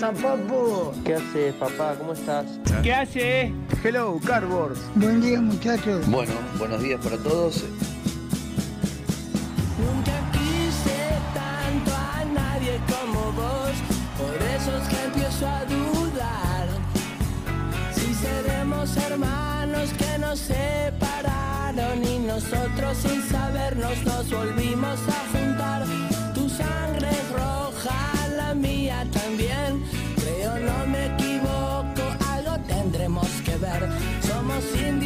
Pasa, papu? ¿Qué haces, papá? ¿Cómo estás? ¿qué hace? Hello, Cardboard. Buen día, muchachos. Bueno, buenos días para todos. Nunca quise tanto a nadie como vos, por eso es que empiezo a dudar. Si seremos hermanos que nos separaron y nosotros sin sabernos nos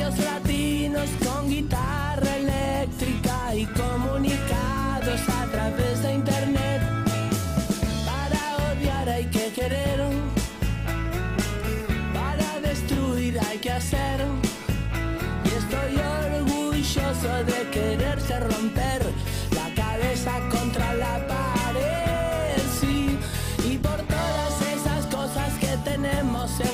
Indios latinos con guitarra eléctrica y comunicados a través de internet. Para odiar hay que querer, para destruir hay que hacer. Y estoy orgulloso de quererte romper la cabeza contra la pared. Y por todas esas cosas que tenemos en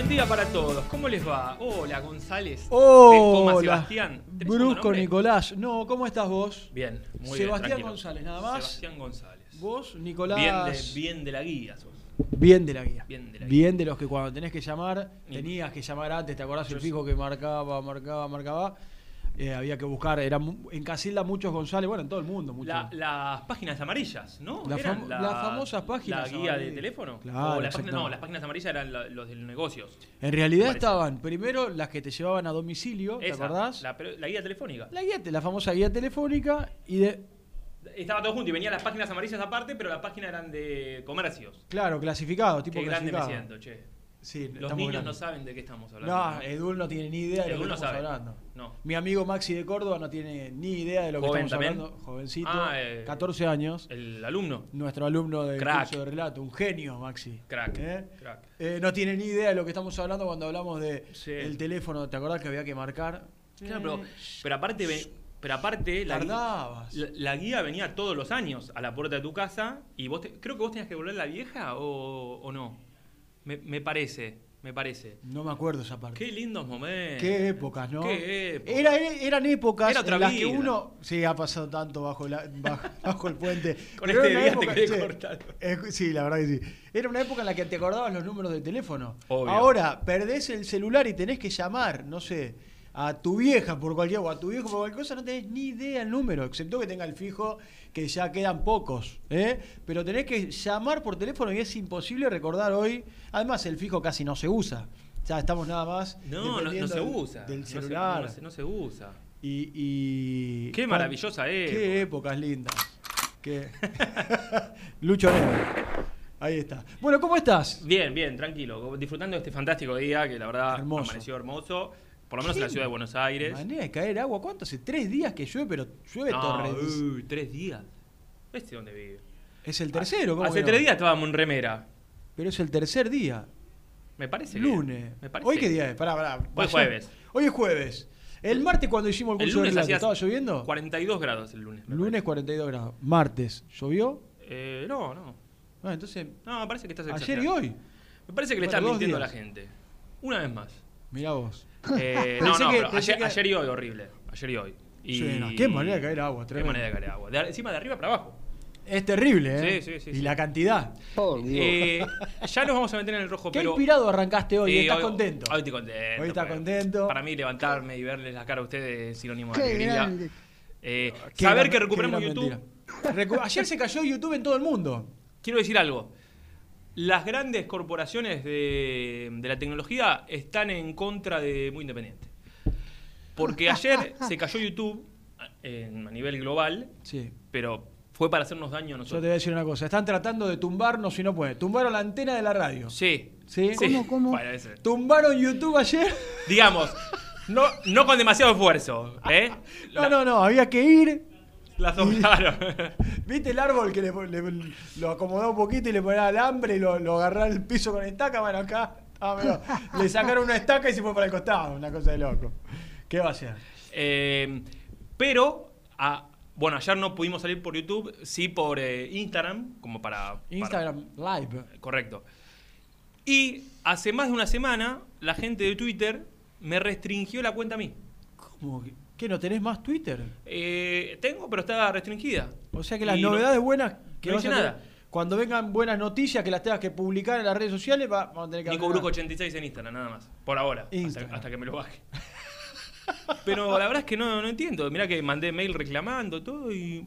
Buen día para todos, ¿cómo les va? Hola, González. Hola. Coma Sebastián. ¿Tenés otro Brusco? Nicolás. No, ¿cómo estás vos? Bien, muy bien. Sebastián. González, nada más. Sebastián González. Vos, Nicolás. Bien de, bien de la guía sos. Bien de la guía. Bien de la Bien de los que cuando tenés que llamar, tenías que llamar antes, ¿te acordás el fijo que marcaba, marcaba, marcaba? Eh, había que buscar, era en Casilda muchos González, bueno, en todo el mundo, muchos. La- las páginas amarillas, ¿no? La ¿Eran fam- las famosas páginas ¿La guía de teléfono? Claro, O las páginas, exactamente. no, las páginas amarillas eran los de los negocios. en realidad estaban primero las que te llevaban a domicilio, ¿te Esa, acordás? La, guía telefónica. La guía, la famosa guía telefónica y de, Estaba todo junto y venían las páginas amarillas aparte, pero las páginas eran de comercios. claro, clasificados, tipo Qué grande me siento, che. Sí, Los niños no saben de qué estamos hablando. No, Edul no tiene ni idea de lo que no estamos sabe. hablando. No. Mi amigo Maxi de Córdoba no tiene ni idea de lo que estamos también. hablando. Jovencito, Ah, eh, 14 años. El alumno. Nuestro alumno del Crack. curso de relato, un genio, Maxi. Crack. ¿Eh? Crack. Eh, no tiene ni idea de lo que estamos hablando cuando hablamos de Sí. el teléfono. ¿Te acordás que había que marcar? Claro, pero, pero aparte, ve- pero aparte la, Tardabas. la, la guía venía todos los años a la puerta de tu casa y vos te- creo que vos tenías que volver la vieja o, o no. Me, me parece. me parece. No me acuerdo esa parte. Qué lindos momentos. Qué épocas, ¿no? Qué épocas. Era, eran épocas Era otra en las que uno. Sí, ha pasado tanto bajo, la- bajo, bajo el puente. Con Pero este día una te época- querés sí, eh, sí, la verdad que sí. Era una época en la que te acordabas los números de teléfono. Obvio. Ahora, perdés el celular y tenés que llamar, no sé, a tu vieja por cualquier o a tu viejo por cualquier cosa, no tenés ni idea el número, excepto que tenga el fijo, que ya quedan pocos. ¿eh? Pero tenés que llamar por teléfono y es imposible recordar hoy. Además, el fijo casi no se usa. Ya estamos nada más. No, no, se del- usa. Del No se- celular. No se, no se usa. Y, y- Qué maravillosa época. Qué épocas lindas. Qué... Lucho Negro. Ahí está. Bueno, ¿cómo estás? Bien, bien, tranquilo. Disfrutando de este fantástico día que la verdad Hermoso. me pareció hermoso. Por lo menos en la ¿Qué ciudad de Buenos Aires. Manera de caer agua. ¿Cuánto hace? Tres días que llueve, pero llueve No, torre. uy, tres días. ¿Este dónde vive? Es el tercero, ¿cómo Hace que no? tres días estábamos en remera. Pero es el tercer día. Me parece. Lunes. Me parece. ¿Hoy qué día es? Pará, pará. Hoy Vaya- jueves. Hoy es jueves. El martes cuando hicimos el El curso de lunes hacía ¿estaba lloviendo? 42 grados el lunes. Lunes 42 grados. Martes, ¿llovió? Eh, no, no. Bueno, entonces, No, me parece que estás ayer y hoy. Me parece que le estás mintiendo a la gente. Una vez más. Mirá vos. Eh, no, no, que- pero ayer, que- ayer y hoy horrible. Ayer y hoy. Y... Sí, no, qué manera de caer agua, Qué tremendo. manera de caer agua. De, encima de arriba para abajo. Es terrible, ¿eh? Sí, sí, sí, Y sí. la cantidad. Eh, ya nos vamos a meter en el rojo, ¿Qué pero. inspirado arrancaste hoy? Sí, ¿Estás hoy- contento? Hoy estoy contento. Hoy estás para- contento. Para mí, levantarme y verles la cara a ustedes es sinónimo de Qué alegría. Eh, Qué saber gran- que qué recuperamos YouTube. Recu- Ayer se cayó YouTube en todo el mundo. Quiero decir algo. Las grandes corporaciones de, de la tecnología están en contra de Muy Independiente. Porque ayer se cayó YouTube en- a nivel global, Sí. pero fue para hacernos daño a Yo te nosotros. voy a decir una cosa. Están tratando de tumbarnos si no pueden. Tumbaron la antena de la radio. Sí. ¿Sí? ¿Cómo, cómo? Ese- Tumbaron YouTube ayer. Digamos, no, no con demasiado esfuerzo. ¿eh? No, La- no, no. Había que ir. La doblaron. ¿Viste el árbol que le, le- lo acomodó un poquito y le ponía alambre y lo, lo agarraba al piso con estaca? Bueno, acá. ah, mirá, le sacaron una estaca y se fue para el costado. Una cosa de loco. ¿Qué va a hacer? Eh, pero, a- bueno, ayer no pudimos salir por YouTube, sí por eh, Instagram, como para... para- Instagram Live. correcto. Y hace más de una semana, la gente de Twitter me restringió la cuenta a mí. ¿Cómo? que- ¿Qué? ¿No tenés más Twitter? Eh, tengo, pero está restringida. O sea que las Y no- novedades buenas que no hice tener- nada. cuando vengan buenas noticias que las tengas que publicar en las redes sociales, va- vamos a tener que Nico. Bruco 86 en Instagram, nada más. Por ahora. Hasta que me lo baje. Pero la verdad es que no, no entiendo. Mirá que mandé mail reclamando todo y.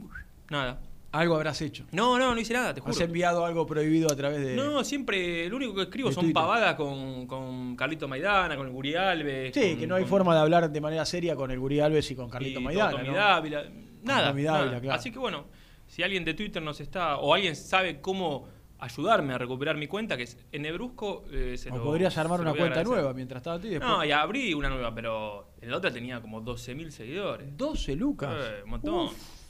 Nada. Algo habrás hecho. No, no, no hice nada, te juro. Has enviado algo prohibido a través de. No, siempre lo único que escribo son Twitter. pavadas con, con Carlito Maidana, con el Guri Alves. Sí, con- que no hay con- forma de hablar de manera seria con el Guri Alves y con y Carlito Maidana. Tommy ¿no? Dávila. Nada. Tommy Dávila, nada. claro. Así que bueno, si alguien de Twitter nos está. o alguien sabe cómo ayudarme a recuperar mi cuenta, que es Enebrusco, eh, se O lo- podrías armar una cuenta agradecer. nueva mientras y después. No, ya abrí una nueva, pero en la otra tenía como 12.000 seguidores. 12 lucas. Eh, un montón. Uf,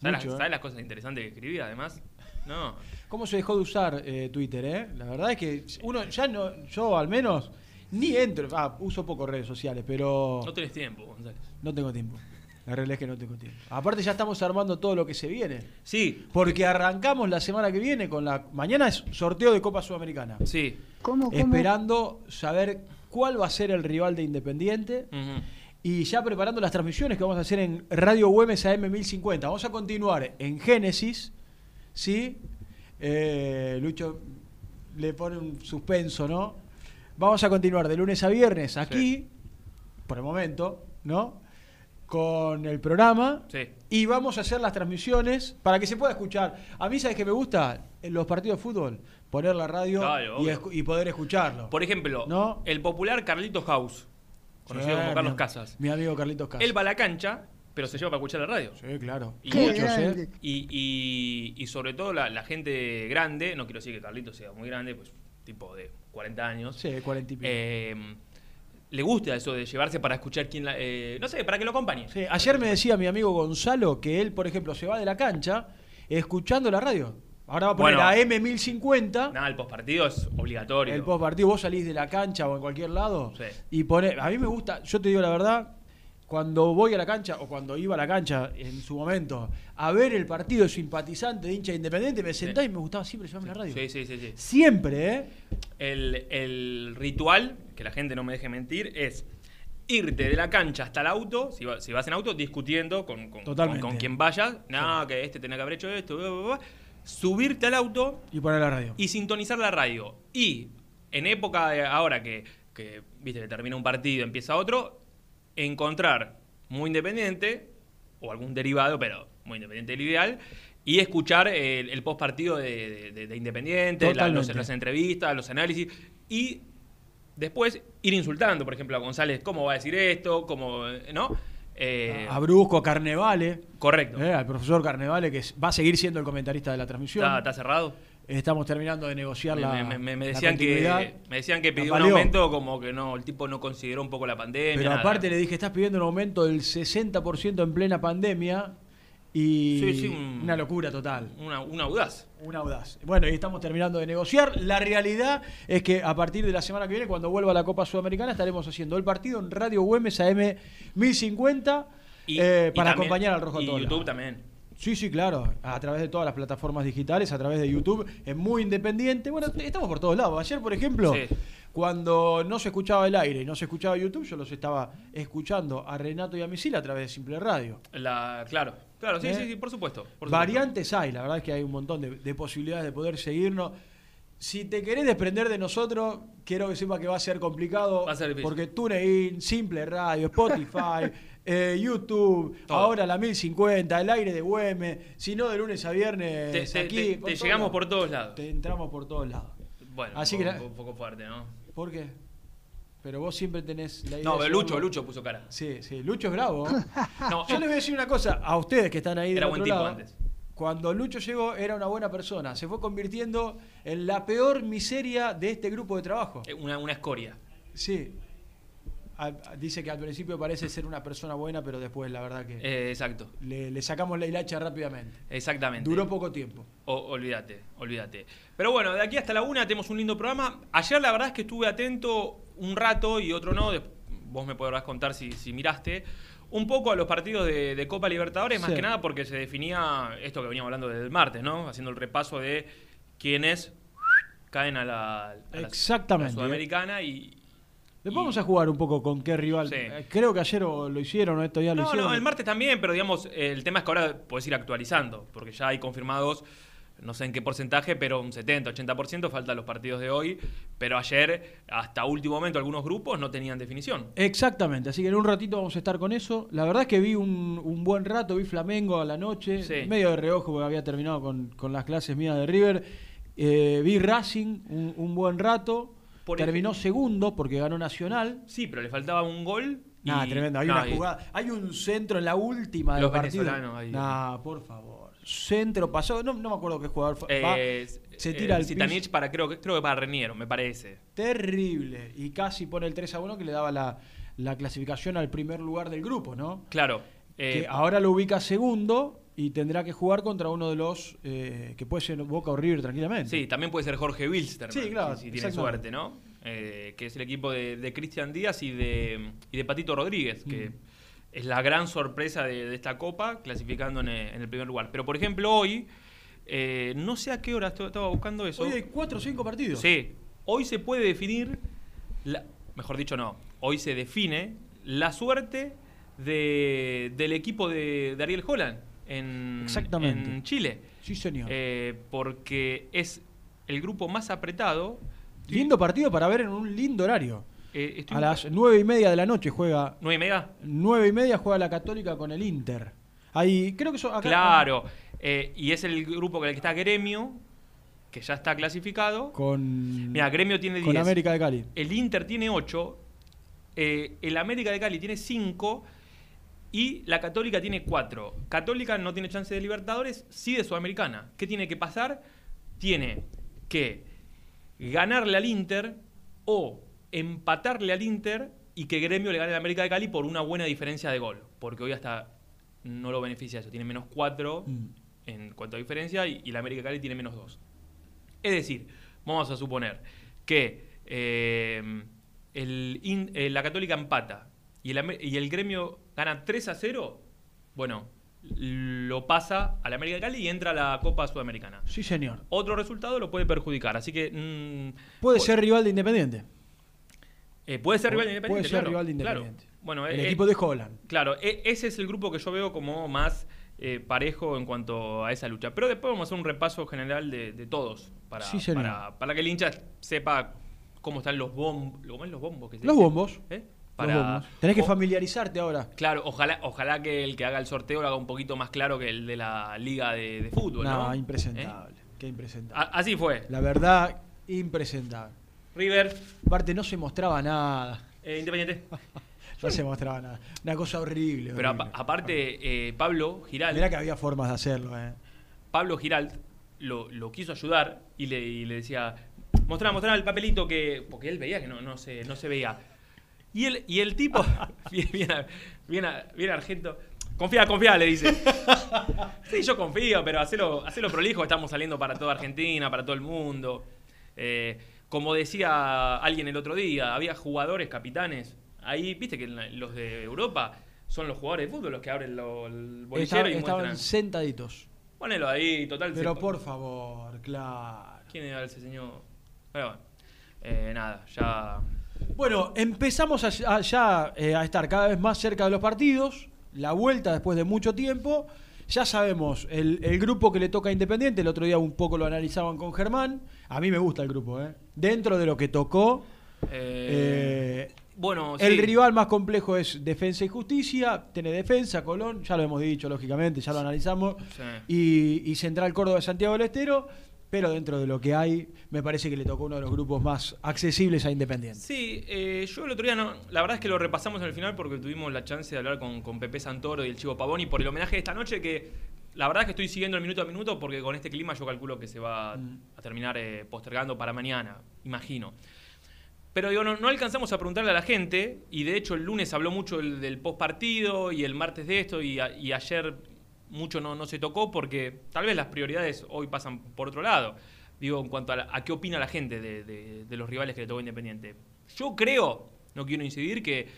¿Sabes, las, ¿eh? sabes las cosas interesantes que escribí además? No. ¿Cómo se dejó de usar eh, Twitter, eh? La verdad es que uno ya no, yo al menos, ni entro, ah, uso poco redes sociales, pero No tenés tiempo, González. no tengo tiempo. La realidad es que no tengo tiempo. Aparte ya estamos armando todo lo que se viene. Sí, Porque arrancamos la semana que viene con la... Mañana es sorteo de Copa Sudamericana. sí. ¿Cómo, cómo? Esperando saber cuál va a ser el rival de Independiente. Y ya preparando las transmisiones que vamos a hacer en Radio Güemes AM 1050. Vamos a continuar en Génesis. ¿Sí? Eh, Lucho le pone un suspenso, ¿no? Vamos a continuar de lunes a viernes aquí, por el momento, ¿no? Con el programa. Sí. Y vamos a hacer las transmisiones para que se pueda escuchar. A mí, ¿sabes qué me gusta? En los partidos de fútbol, poner la radio Claro, y, y poder escucharlo. Por ejemplo, ¿No? el popular Carlitos House, conocido como Carlos mi- Casas. Mi amigo Carlitos Casas. Él va a la cancha, pero se lleva para escuchar la radio. Sí, claro. Y- Qué Muchos, ¿eh? grande. Y, y- y sobre todo la, la gente grande, no quiero decir que Carlitos sea muy grande, pues tipo de 40 años, Sí, 40 y pico. eh, le gusta eso de llevarse para escuchar quién la... eh, no sé, para que lo acompañe. Sí, ayer me decía mi amigo Gonzalo que él, por ejemplo, se va de la cancha escuchando la radio. Ahora va a poner Bueno. a M1050. Nada, el postpartido es obligatorio. El post partido, vos salís de la cancha o en cualquier lado Sí. y pone. A mí me gusta, yo te digo la verdad, cuando voy a la cancha o cuando iba a la cancha en su momento a ver el partido simpatizante de hincha independiente, me sentaba y me gustaba siempre llevarme la radio. Sí, sí, sí, sí. Siempre, ¿eh? El, el ritual, que la gente no me deje mentir, es irte de la cancha hasta el auto, si, va- si vas en auto, discutiendo con, con, con- con quien vayas. No, que este tenía que haber hecho esto. bla, bla, bla. Subirte al auto Y poner la radio. y sintonizar la radio. Y en época de ahora que, que, viste, que termina un partido, empieza otro, encontrar muy independiente, o algún derivado, pero muy independiente del ideal, y escuchar el, el post partido de, de- de- de Independiente, la- los- Totalmente. las entrevistas, los análisis, y después ir insultando, por ejemplo, a González, ¿cómo va a decir esto? ¿Cómo, eh, ¿No? Eh, a Brusco, a Carnevale, correcto. ¿eh? al profesor Carnevale, que va a seguir siendo el comentarista de la transmisión. ¿Está, está cerrado? Estamos terminando de negociar Me, la. me- me- me la decían que, me decían que pidió un aumento como que no, el tipo no consideró un poco la pandemia. Pero nada. aparte le dije, estás pidiendo un aumento del 60% en plena pandemia y Sí, sí, un- una locura total. Una, una audaz. Una audaz. Bueno, y estamos terminando de negociar. La realidad es que a partir de la semana que viene, cuando vuelva la Copa Sudamericana, estaremos haciendo el partido en Radio Güemes AM 1050 Y- eh, y para también- acompañar al Rojo Y YouTube también. Sí, sí, claro. A través de todas las plataformas digitales, a través de YouTube. Es muy independiente. Bueno, estamos por todos lados. Ayer, por ejemplo, Sí. Cuando no se escuchaba el aire y no se escuchaba YouTube, yo los estaba escuchando a Renato y a Misil a través de Simple Radio. La, claro, claro, sí, ¿Eh? sí, sí, por supuesto. por supuesto. Variantes hay, la verdad es que hay un montón de, de posibilidades de poder seguirnos. Si te querés desprender de nosotros, quiero que sepa que va a ser complicado. Va a ser difícil. porque TuneIn, Simple Radio, Spotify, eh, YouTube, Todo. ahora la 1050, el aire de Güemes, si no de lunes a viernes Te, te- aquí. te- por te todos llegamos por todos lados. Te entramos por todos lados. Bueno, Así un, que la- un poco fuerte, ¿no? ¿Por qué? Pero vos siempre tenés la idea No, de pero Lucho, Lucho puso cara. Sí, sí, Lucho es bravo. No, Yo les voy a decir una cosa a ustedes que están ahí del Era otro buen tipo lado. antes. Cuando Lucho llegó era una buena persona, se fue convirtiendo en la peor miseria de este grupo de trabajo. eh, una, una escoria. Sí. Dice que al principio parece ser una persona buena, pero después la verdad que Eh, exacto, le, le sacamos la hilacha rápidamente. exactamente. Duró poco tiempo. O- olvídate, olvídate. Pero bueno, de aquí hasta la una tenemos un lindo programa. Ayer la verdad es que estuve atento un rato y otro no. vos me podrás contar si, si miraste. Un poco a los partidos de, de Copa Libertadores, más que nada porque se definía esto que veníamos hablando desde el martes, ¿no? Haciendo el repaso de quiénes caen a la, a la- Exactamente. a la Sudamericana y. Después y- vamos a jugar un poco con qué rival. Sí. Eh, Creo que ayer lo hicieron o estos días lo No, hicieron. no, el martes también, pero digamos, el tema es que ahora podés ir actualizando, porque ya hay confirmados, no sé en qué porcentaje, pero un 70, 80%, faltan los partidos de hoy, pero ayer, hasta último momento, algunos grupos no tenían definición. Exactamente, así que en un ratito vamos a estar con eso. La verdad es que vi un, un buen rato, vi Flamengo a la noche, Sí. medio de reojo porque había terminado con, con las clases mías de River. Eh, vi Racing un, un buen rato, Por terminó ejemplo- segundo porque ganó Nacional. Sí, pero le faltaba un gol. y- tremendo, hay no, una y- jugada, hay un centro en la última del Los partido. ahí. Nah, por favor. Centro pasó, no, no me acuerdo qué jugador fue. eh, se tira al piso. para, creo, que- creo que para Reniero, me parece. Terrible. Y casi pone el 3 a 1 que le daba la, la clasificación al primer lugar del grupo, ¿no? Claro. eh, que ahora lo ubica segundo y tendrá que jugar contra uno de los eh, que puede ser Boca o River tranquilamente. Sí, también puede ser Jorge Wilster, Sí, claro, si, si tiene suerte, ¿no? Eh, que es el equipo de, de Cristian Díaz y de, y de Patito Rodríguez, que Mm. es la gran sorpresa de, de esta Copa, clasificando en el, en el primer lugar. Pero, por ejemplo, hoy, eh, no sé a qué hora estaba buscando eso. Hoy hay cuatro o cinco partidos. Sí, hoy se puede definir, la- mejor dicho, no, hoy se define la suerte de- del equipo de, de Ariel Holland en, Exactamente. en Chile. Sí, señor. Eh, porque es el grupo más apretado. Lindo partido para ver en un lindo horario. Eh, A las nueve y media de la noche juega. ¿Nueve y media? Nueve y media juega la Católica con el Inter. Ahí, creo que eso acá. Claro. Eh, y es el grupo con el que está Gremio, que ya está clasificado. Con. Mira, Gremio tiene con 10. América de Cali. El Inter tiene 8. el América de Cali tiene 5. Y la Católica tiene 4. Católica no tiene chance de Libertadores, sí de Sudamericana. ¿Qué tiene que pasar? Tiene que ganarle al Inter o empatarle al Inter y que Gremio le gane al América de Cali por una buena diferencia de gol. Porque hoy hasta no lo beneficia eso. Tiene menos 4 Mm. en cuanto a diferencia y, y la América de Cali tiene menos 2. Es decir, vamos a suponer que eh, el In- eh, la Católica empata y el, y el gremio gana 3 a 0, bueno, lo pasa al América de Cali y entra a la Copa Sudamericana. Sí, señor. Otro resultado lo puede perjudicar, así que... mm, Puede pu- ser rival de Independiente. eh, puede ser rival de Puede Independiente. ser claro, rival de claro. Independiente. Bueno, el eh, equipo de Holland. Claro, e- ese es el grupo que yo veo como más eh, parejo en cuanto a esa lucha. Pero después vamos a hacer un repaso general de, de todos para, Sí, para, para que el hincha sepa cómo están los bombos. ¿Cómo es los bombos? Que se Los dice? bombos. Bombos. Tenés que o- familiarizarte ahora. Claro, ojalá, ojalá que el que haga el sorteo lo haga un poquito más claro que el de la liga de, de fútbol. No, No, ¿Eh? impresentable. Qué impresentable. A- así fue. La verdad, impresentable. River, Aparte, no se mostraba nada. eh, Independiente. No se mostraba nada. Una cosa horrible. Pero horrible. aparte, eh, Pablo Giral. Mirá que había formas de hacerlo, ¿eh? Pablo Giralt lo, lo quiso ayudar y le, y le decía, mostrá, mostrá el papelito que. Porque él veía que no, no, se, no se veía. Y el, y el tipo, bien, bien, bien, bien argento, confía, confía, le dice. Sí, yo confío, pero hacelo, hacelo prolijo, estamos saliendo para toda Argentina, para todo el mundo. Eh, como decía alguien el otro día, había jugadores, capitanes. Ahí, viste que los de Europa son los jugadores de fútbol los que abren lo- el bolillero y estaban muestran. sentaditos. Ponelo ahí, total. Pero se- por favor, claro. ¿Quién era ese señor? Bueno, eh, nada, ya. Bueno, empezamos a, a- ya eh, a estar cada vez más cerca de los partidos. La vuelta después de mucho tiempo. Ya sabemos el, el grupo que le toca a Independiente. El otro día un poco lo analizaban con Germán. A mí me gusta el grupo, ¿eh? Dentro de lo que tocó. eh, eh, bueno, el sí. rival más complejo es Defensa y Justicia. Tiene Defensa, Colón, ya lo hemos dicho, lógicamente, ya lo analizamos. Sí. Y, y Central Córdoba de Santiago del Estero. Pero dentro de lo que hay, me parece que le tocó uno de los grupos más accesibles a Independiente. Sí, eh, yo el otro día no. La verdad es que lo repasamos en el final porque tuvimos la chance de hablar con, con Pepe Santoro y el Chivo Pavoni por el homenaje de esta noche que. La verdad es que estoy siguiendo el minuto a minuto porque con este clima yo calculo que se va Mm. a terminar eh, postergando para mañana, imagino. Pero digo, no, no alcanzamos a preguntarle a la gente, y de hecho el lunes habló mucho el- del post partido y el martes de esto, y, a- y ayer mucho no, no se tocó porque tal vez las prioridades hoy pasan por otro lado. Digo, en cuanto a, la- a qué opina la gente de, de- de los rivales que le tocó Independiente. Yo creo, no quiero incidir, que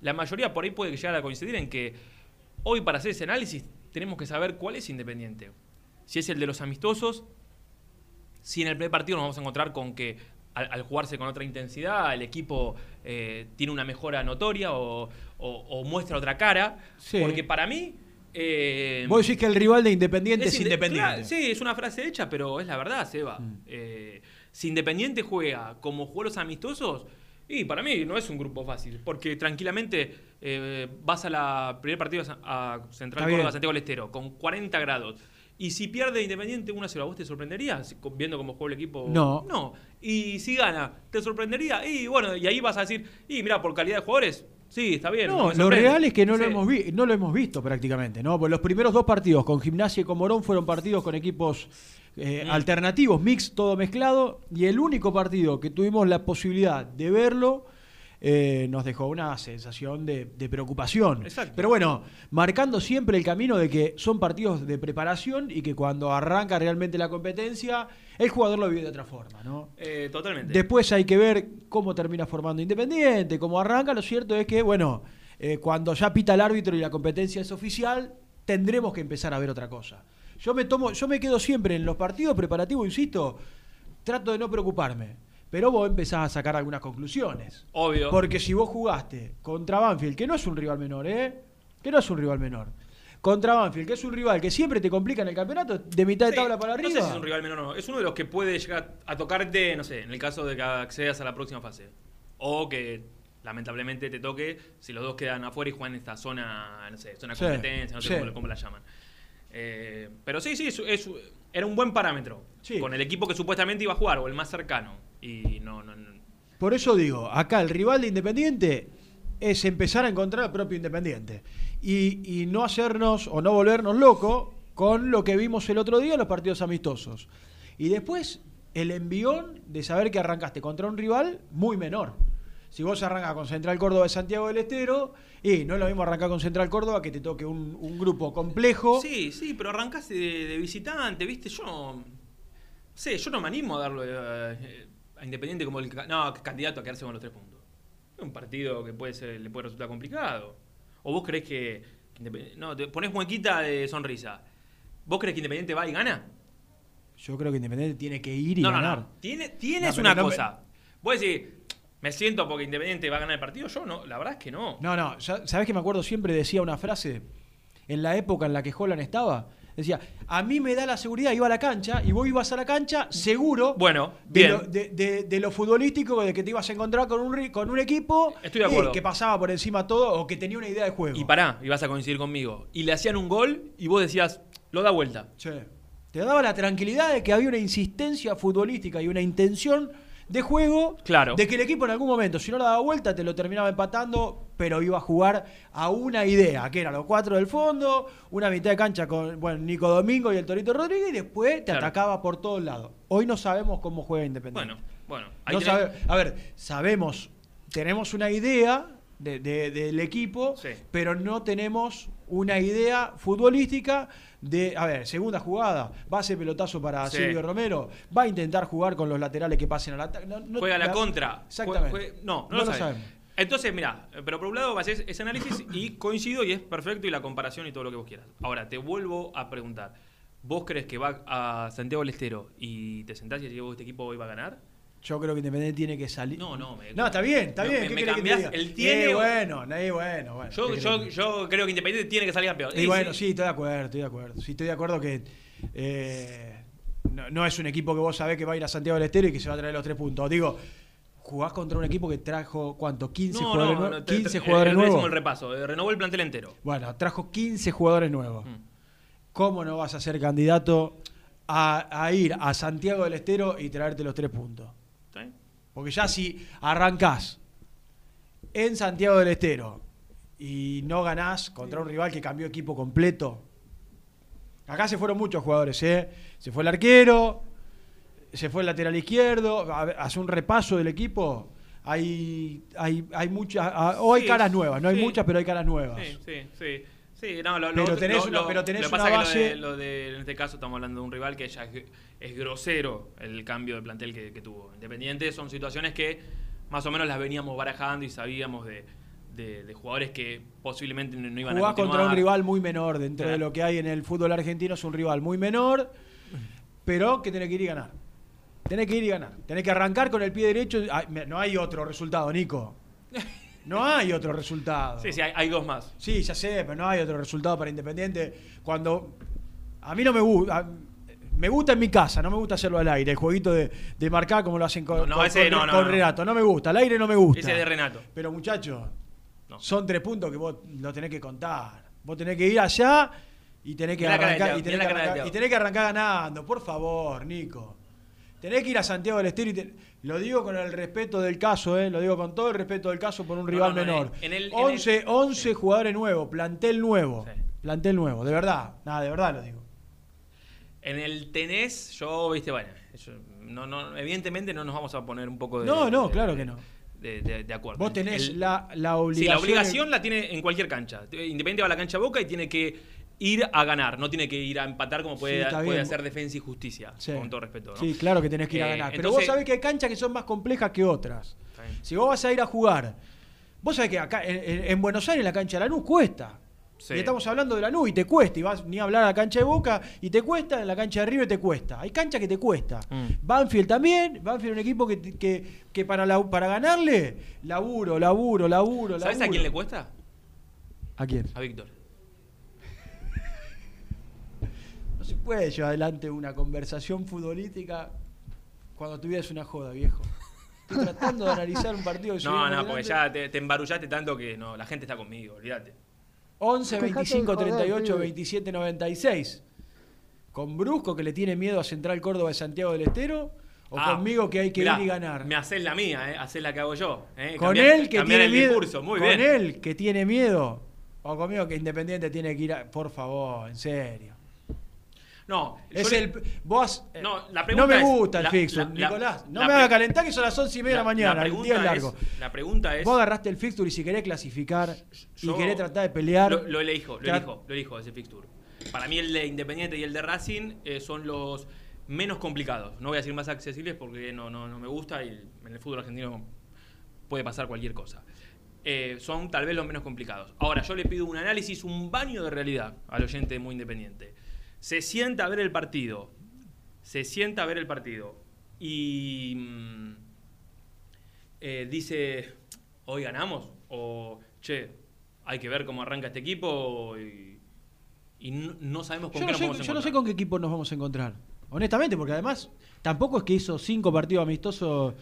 la mayoría por ahí puede llegar a coincidir en que hoy para hacer ese análisis tenemos que saber cuál es Independiente. Si es el de los amistosos, si en el primer partido nos vamos a encontrar con que al, al jugarse con otra intensidad el equipo eh, tiene una mejora notoria o, o- o muestra otra cara. Sí. Porque para mí... eh, Vos decís que el rival de Independiente es, inde- Independiente. claro, sí, es una frase hecha, pero es la verdad, Seba. Mm. Eh, si Independiente juega como jugó los amistosos, y para mí no es un grupo fácil, porque tranquilamente eh, vas a la primer partido a Central Córdoba. Santiago del Estero, con 40 grados. Y si pierde Independiente 1-0, ¿a vos te sorprendería viendo cómo juega el equipo? No. No. Y si gana, ¿te sorprendería? Y bueno, y ahí vas a decir, y mira, por calidad de jugadores, sí, está bien. No, lo sorprende". real es que no, lo hemos vi- no lo hemos visto prácticamente, ¿no? Porque los primeros dos partidos con Gimnasia y con Morón fueron partidos con equipos eh, Mm. alternativos, mix, todo mezclado. Y el único partido que tuvimos la posibilidad de verlo eh, nos dejó una sensación de, de preocupación. Exacto. Pero bueno, marcando siempre el camino de que son partidos de preparación y que cuando arranca realmente la competencia, el jugador lo vive de otra forma, ¿no? Eh, totalmente. Después hay que ver cómo termina formando Independiente, cómo arranca. Lo cierto es que, bueno, eh, cuando ya pita el árbitro y la competencia es oficial, tendremos que empezar a ver otra cosa. Yo me tomo, yo me quedo siempre en los partidos preparativos, insisto, trato de no preocuparme. Pero vos empezás a sacar algunas conclusiones. Obvio. Porque si vos jugaste contra Banfield, que no es un rival menor, ¿eh? Que no es un rival menor. Contra Banfield, que es un rival que siempre te complica en el campeonato, de mitad de Sí, tabla para arriba. No sé si es un rival menor o no. Es uno de los que puede llegar a tocarte, no sé, en el caso de que accedas a la próxima fase. O que lamentablemente te toque si los dos quedan afuera y juegan en esta zona, no sé, zona Sí, competencia, no sé sí. cómo, cómo la llaman. Eh, pero sí, sí, es, es- era un buen parámetro. Con el equipo que supuestamente iba a jugar, o el más cercano. Y no, no, no. Por eso digo, acá el rival de Independiente es empezar a encontrar al propio Independiente. Y, y no hacernos o no volvernos locos con lo que vimos el otro día en los partidos amistosos. Y después el envión de saber que arrancaste contra un rival muy menor. Si vos arrancas con Central Córdoba de Santiago del Estero, y no es lo mismo arrancar con Central Córdoba que te toque un, un grupo complejo. Sí, sí, pero arrancaste de, de visitante, ¿viste? Yo no. sé, yo no me animo a darlo eh, a Independiente como el no, candidato a quedarse con los tres puntos. Es un partido que puede ser, le puede resultar complicado. ¿O vos crees que. que No, te pones muequita de sonrisa. ¿Vos crees que Independiente va y gana? Yo creo que Independiente tiene que ir y no, no, ganar. no. Tiene, tienes No, una no cosa. Vos decís, me siento porque Independiente va a ganar el partido. Yo no, la verdad es que no. No, no, ya- ¿sabés que me acuerdo siempre decía una frase? En la época en la que Holland estaba, decía, a mí me da la seguridad, iba a la cancha y vos ibas a la cancha seguro Bueno, de, bien. lo, de- de- de lo futbolístico, de que te ibas a encontrar con un, con un equipo Estoy de eh, acuerdo. que pasaba por encima todo o que tenía una idea de juego. Y pará, y vas a coincidir conmigo. Y le hacían un gol y vos decías, lo da vuelta. Che, Te daba la tranquilidad de que había una insistencia futbolística y una intención de juego Claro. de que el equipo en algún momento, si no la daba vuelta, te lo terminaba empatando, pero iba a jugar a una idea, que era los cuatro del fondo, una mitad de cancha con bueno, Nico Domingo y el Torito Rodríguez, y después te Claro. atacaba por todos lados. Hoy no sabemos cómo juega Independiente. Bueno, bueno. ahí No tenés- sabe- a ver, sabemos, tenemos una idea de- de- del equipo, Sí. pero no tenemos una idea futbolística de, a ver, segunda jugada, va a hacer pelotazo para Sí. Silvio Romero, va a intentar jugar con los laterales que pasen al ataque. No- no- juega la contra. Exactamente. No, no, No lo, lo. Entonces, mira, pero por un lado haces ese análisis y coincido y es perfecto y la comparación y todo lo que vos quieras. Ahora, te vuelvo a preguntar. ¿Vos crees que va a Santiago del Estero y te sentás y decís este equipo hoy va a ganar? Yo creo que Independiente tiene que salir. No, no, me- No, está bien, está me- bien. me- ¿qué me querés que te cambiás el tiene Eh, bueno, eh, bueno, bueno. Yo, ¿qué yo, yo creo que Independiente tiene que salir campeón. Y Eh, bueno, sí. sí, estoy de acuerdo, estoy de acuerdo. Sí, estoy de acuerdo que eh, no, no es un equipo que vos sabés que va a ir a Santiago del Estero y que se va a traer los tres puntos. Digo, jugás contra un equipo que trajo, ¿cuánto? 15 No, jugadores, no, no, te- 15 te- jugadores eh, hicimos nuevos. el repaso. eh, Renovó el plantel entero. Bueno, trajo 15 jugadores nuevos. Mm. ¿Cómo no vas a ser candidato a, a ir a Santiago del Estero y traerte los tres puntos? Porque ya si arrancás en Santiago del Estero y no ganás contra un rival que cambió equipo completo. Acá se fueron muchos jugadores, ¿eh? Se fue el arquero, se fue el lateral izquierdo. Hace un repaso del equipo. Hay, hay, hay muchas. ah, O hay Sí, caras nuevas, no hay sí. muchas, pero hay caras nuevas. Sí, sí, sí. Sí, no, lo, Pero tenés lo- una- pero tenés lo que una pasa base- que lo de, en este caso estamos hablando de un rival que ya es, es grosero el cambio de plantel que, que tuvo. Independiente son situaciones que más o menos las veníamos barajando y sabíamos de, de- de jugadores que posiblemente no, no iban Jugás a continuar. contra un rival muy menor dentro de lo que hay en el fútbol argentino, es un rival muy menor, pero que tenés que ir y ganar. Tenés que ir y ganar. Tenés que arrancar con el pie derecho. Me- No hay otro resultado, Nico. No hay otro resultado. Sí, sí, hay, hay dos más. Sí, ya sé, pero no hay otro resultado para Independiente. Cuando. A mí no me gusta. Me gusta en mi casa, no me gusta hacerlo al aire. El jueguito de, de marcar como lo hacen con, No, no, con- ese con- no, no, con no. Renato. No me gusta. Al aire no me gusta. Ese de Renato. Pero muchachos, son tres puntos que vos lo tenés que contar. Vos tenés que ir allá y tenés que arrancar, tenés que y tenés que arrancar ganando. Por favor, Nico. Tenés que ir a Santiago del Estero y te- lo digo con el respeto del caso, ¿eh? lo digo con todo el respeto del caso por un No, rival no, no, menor. en el- en 11, el- 11 sí. jugadores nuevos, plantel nuevo. Sí. Plantel nuevo, de verdad. Nada, de verdad lo digo. En el tenés, yo, viste, bueno, yo- no, no, evidentemente no nos vamos a poner un poco de. No, no, de- claro de- que no. De, de- de acuerdo. Vos tenés El- la, la Sí, obligación. la obligación la tiene en cualquier cancha. Independiente va a la cancha Boca y tiene que ir a ganar, no tiene que ir a empatar como puede, Sí, puede hacer defensa y justicia, Sí. con todo respeto. ¿no? Sí, claro que tenés que ir a Eh, ganar. Pero entonces- vos sabés que hay canchas que son más complejas que otras. Si vos vas a ir a jugar, vos sabés que acá en, en- en Buenos Aires la cancha de Lanús cuesta. Sí. Y estamos hablando de Lanús y te cuesta. Y vas ni a hablar a la cancha de Boca y te cuesta, en la cancha de River te cuesta. Hay canchas que te cuesta. Mm. Banfield también. Banfield es un equipo que, que, que para, la- para ganarle, laburo, laburo, laburo, laburo. ¿Sabes a quién le cuesta? ¿A quién? A Víctor. No se puede llevar adelante una conversación futbolística cuando tu vida es una joda, viejo. Estoy tratando de analizar un partido que No, no, porque ya te, te embarullaste tanto que no, la gente está conmigo, olvídate. 11, Dejate de 25, joder, 38, pibe. 27, 96. ¿Con Brusco que le tiene miedo a Central Córdoba de Santiago del Estero? ¿O Ah, conmigo que hay que mirá, ir y ganar? Me haces la mía, ¿eh? Hacés la que hago yo. ¿eh? ¿Con Cambiar- él que tiene el miedo? discurso, muy ¿Con bien. él que tiene miedo? ¿O conmigo que Independiente tiene que ir a... Por favor, en serio. No, Es le- el, vos, eh, No, la no pregunta me es- gusta el la- fixture, Nicolás. No me haga calentar que son las 11 y media de la mañana, el día es largo. es- la pregunta es. Vos agarraste el fixture y si querés clasificar Yo- y querés tratar de pelear... Lo, lo elijo, lo elijo, lo elijo ese fixture. Para mí el de Independiente y el de Racing eh, son los menos complicados. No voy a decir más accesibles porque no, no, no me gusta y en el fútbol argentino puede pasar cualquier cosa. Eh, son tal vez los menos complicados. Ahora, yo le pido un análisis, un baño de realidad al oyente muy independiente. Se sienta a ver el partido, se sienta a ver el partido y mm, eh, dice, hoy ganamos, o che, hay que ver cómo arranca este equipo y, y no, no sabemos con Yo qué no, nos sé, vamos a yo no sé con qué equipo nos vamos a encontrar. Honestamente, porque además tampoco es que hizo cinco partidos amistosos.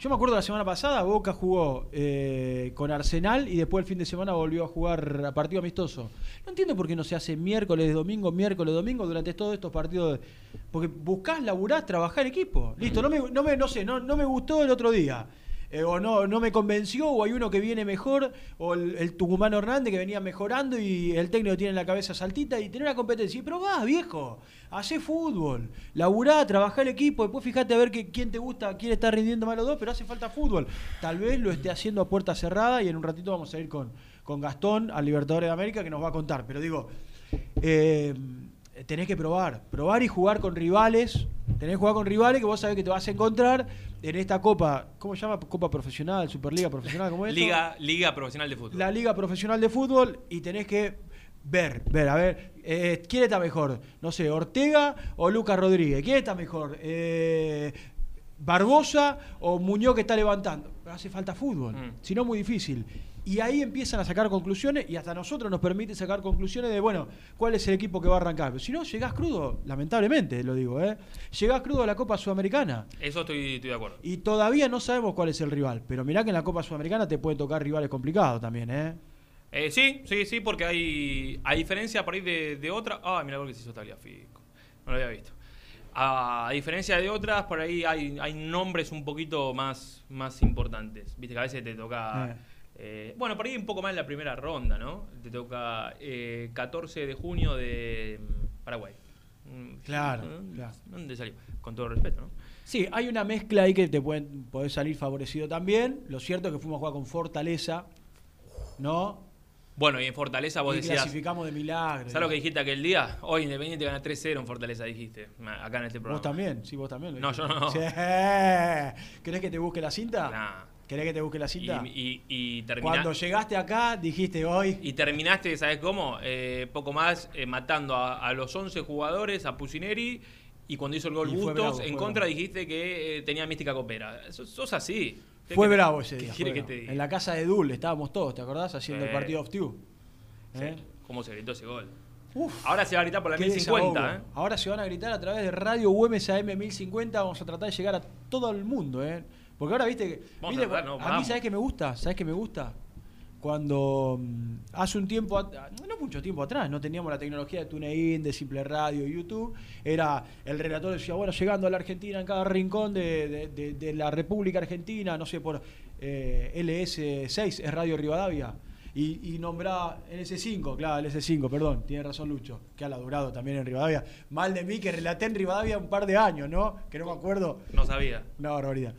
Yo me acuerdo la semana pasada, Boca jugó eh, con Arsenal y después el fin de semana volvió a jugar a partido amistoso. No entiendo por qué no se hace miércoles, domingo, miércoles, domingo durante todos estos partidos. de- Porque buscás, laburás, trabajar equipo. Listo, no me, no me, no sé, no, no me gustó el otro día. Eh, o no, no me convenció, o hay uno que viene mejor, o el, Tucumano Hernández que venía mejorando y el técnico tiene en la cabeza saltita y tener una competencia. Pero va, viejo, hacé fútbol, laburá, trabajá el equipo, después fíjate a ver que, quién te gusta, quién está rindiendo más los dos, pero hace falta fútbol. Tal vez lo esté haciendo a puerta cerrada y en un ratito vamos a ir con, con Gastón al Libertadores de América que nos va a contar. Pero digo, eh, tenés que probar, probar y jugar con rivales. Tenés que jugar con rivales que vos sabés que te vas a encontrar en esta copa, ¿cómo se llama? Copa profesional, Superliga profesional, ¿cómo es? Liga, Liga Profesional de Fútbol. la Liga Profesional de Fútbol y tenés que ver, ver, a ver, eh, ¿quién está mejor? No sé, Ortega o Lucas Rodríguez. ¿Quién está mejor? Eh, Barbosa o Muñoz que está levantando. Hace falta fútbol, Mm. si no muy difícil. Y ahí empiezan a sacar conclusiones y hasta nosotros nos permite sacar conclusiones de, bueno, cuál es el equipo que va a arrancar. Pero si no, llegás crudo, lamentablemente lo digo, ¿eh? Llegás crudo a la Copa Sudamericana. Eso estoy, estoy de acuerdo. Y todavía no sabemos cuál es el rival. Pero mirá que en la Copa Sudamericana te pueden tocar rivales complicados también, ¿eh? Eh, sí, sí, sí, porque hay, a diferencia por ahí de, de otra. Ah, mira lo que se hizo Tagliafico. No lo había visto. A, a diferencia de otras, por ahí hay, hay nombres un poquito más, más importantes. Viste que a veces te toca. Eh. Eh, bueno, por ahí un poco más en la primera ronda, ¿no? Te toca eh, 14 de junio de mm, Paraguay. Mm, Claro, ¿eh? claro. ¿Dónde salió? Con todo respeto, ¿no? Sí, hay una mezcla ahí que te pueden, podés salir favorecido también. Lo cierto es que fuimos a jugar con Fortaleza, ¿no? Bueno, y en Fortaleza vos y decías. clasificamos de milagro. ¿Sabes lo que dijiste aquel día? Hoy Independiente gana 3-0 en Fortaleza, dijiste. Acá en este programa. Vos también, sí, vos también. lo No, yo no. Sí. ¿Querés que te busque la cinta? Nah. ¿Querés que te busque la Y, cinta? y, y termina- Cuando llegaste acá, dijiste hoy. y terminaste, ¿sabes cómo? Eh, poco más eh, matando a, a los 11 jugadores, a Pusineri. Y cuando hizo el gol Y Bustos, bravo, en contra bravo. dijiste que eh, tenía mística copera. Sos, sos así. ¿Qué- Fue bravo ese día. fue que bravo. te? En la casa de Dul estábamos todos, ¿te acordás? Haciendo el partido off two. Sí. ¿Cómo se gritó ese gol? Uf. Ahora se va a gritar por la Qué 1050, desahogo. ¿eh? Ahora se van a gritar a través de Radio UMS AM 1050. Vamos a tratar de llegar a todo el mundo, ¿eh? Porque ahora viste que. Vamos viste, a tratar, no, a mí. ¿sabes qué me gusta? ¿Sabes qué me gusta? Cuando mm, hace un tiempo, no mucho tiempo atrás, no teníamos la tecnología de TuneIn, de Simple Radio, YouTube, era el relator decía, bueno, llegando a la Argentina en cada rincón de, de- de- de la República Argentina, no sé, por eh, LS6, es Radio Rivadavia, y, y nombraba LS5, claro, LS5, perdón, tiene razón Lucho, que ha laburado también en Rivadavia. Mal de mí que relaté en Rivadavia un par de años, ¿no? Que no me acuerdo. No sabía. Una barbaridad.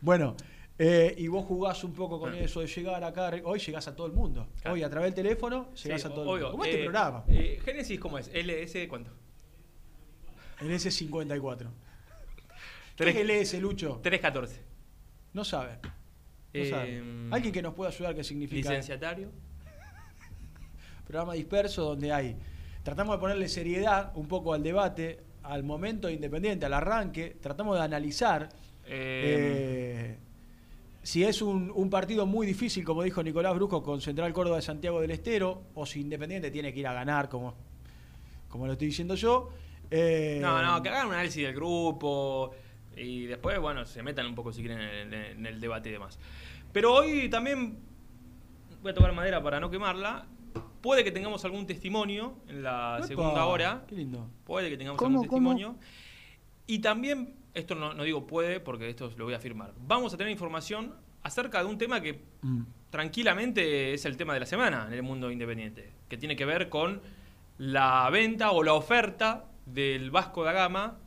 Bueno, eh, y vos jugás un poco con eso de llegar acá. Hoy llegás a todo el mundo. Claro. Hoy a través del teléfono llegás Sí, a todo el mundo. Como este Eh, programa. eh, Génesis, ¿cómo es? ¿LS cuánto? El S54. ¿Qué es el S, Lucho? 314. No sabe. No Eh, sabe. Alguien que nos pueda ayudar qué significa. Licenciatario. Programa disperso donde hay. Tratamos de ponerle seriedad un poco al debate, al momento independiente, al arranque. Tratamos de analizar. Eh, si es un, un partido muy difícil, como dijo Nicolás Brujo, con Central Córdoba de Santiago del Estero, o si Independiente tiene que ir a ganar, como, como lo estoy diciendo yo. eh, no, no, que hagan un análisis del grupo y después, bueno, se metan un poco si quieren en el, en el debate y demás. Pero hoy también voy a tocar madera para no quemarla. Puede que tengamos algún testimonio en la ¡epa! segunda hora. Qué lindo. Puede que tengamos ¿Cómo, algún cómo? testimonio. Y también, esto no, no digo puede, porque esto lo voy a afirmar. Vamos a tener información acerca de un tema que Mm. tranquilamente es el tema de la semana en el mundo independiente, que tiene que ver con la venta o la oferta del Vasco da Gama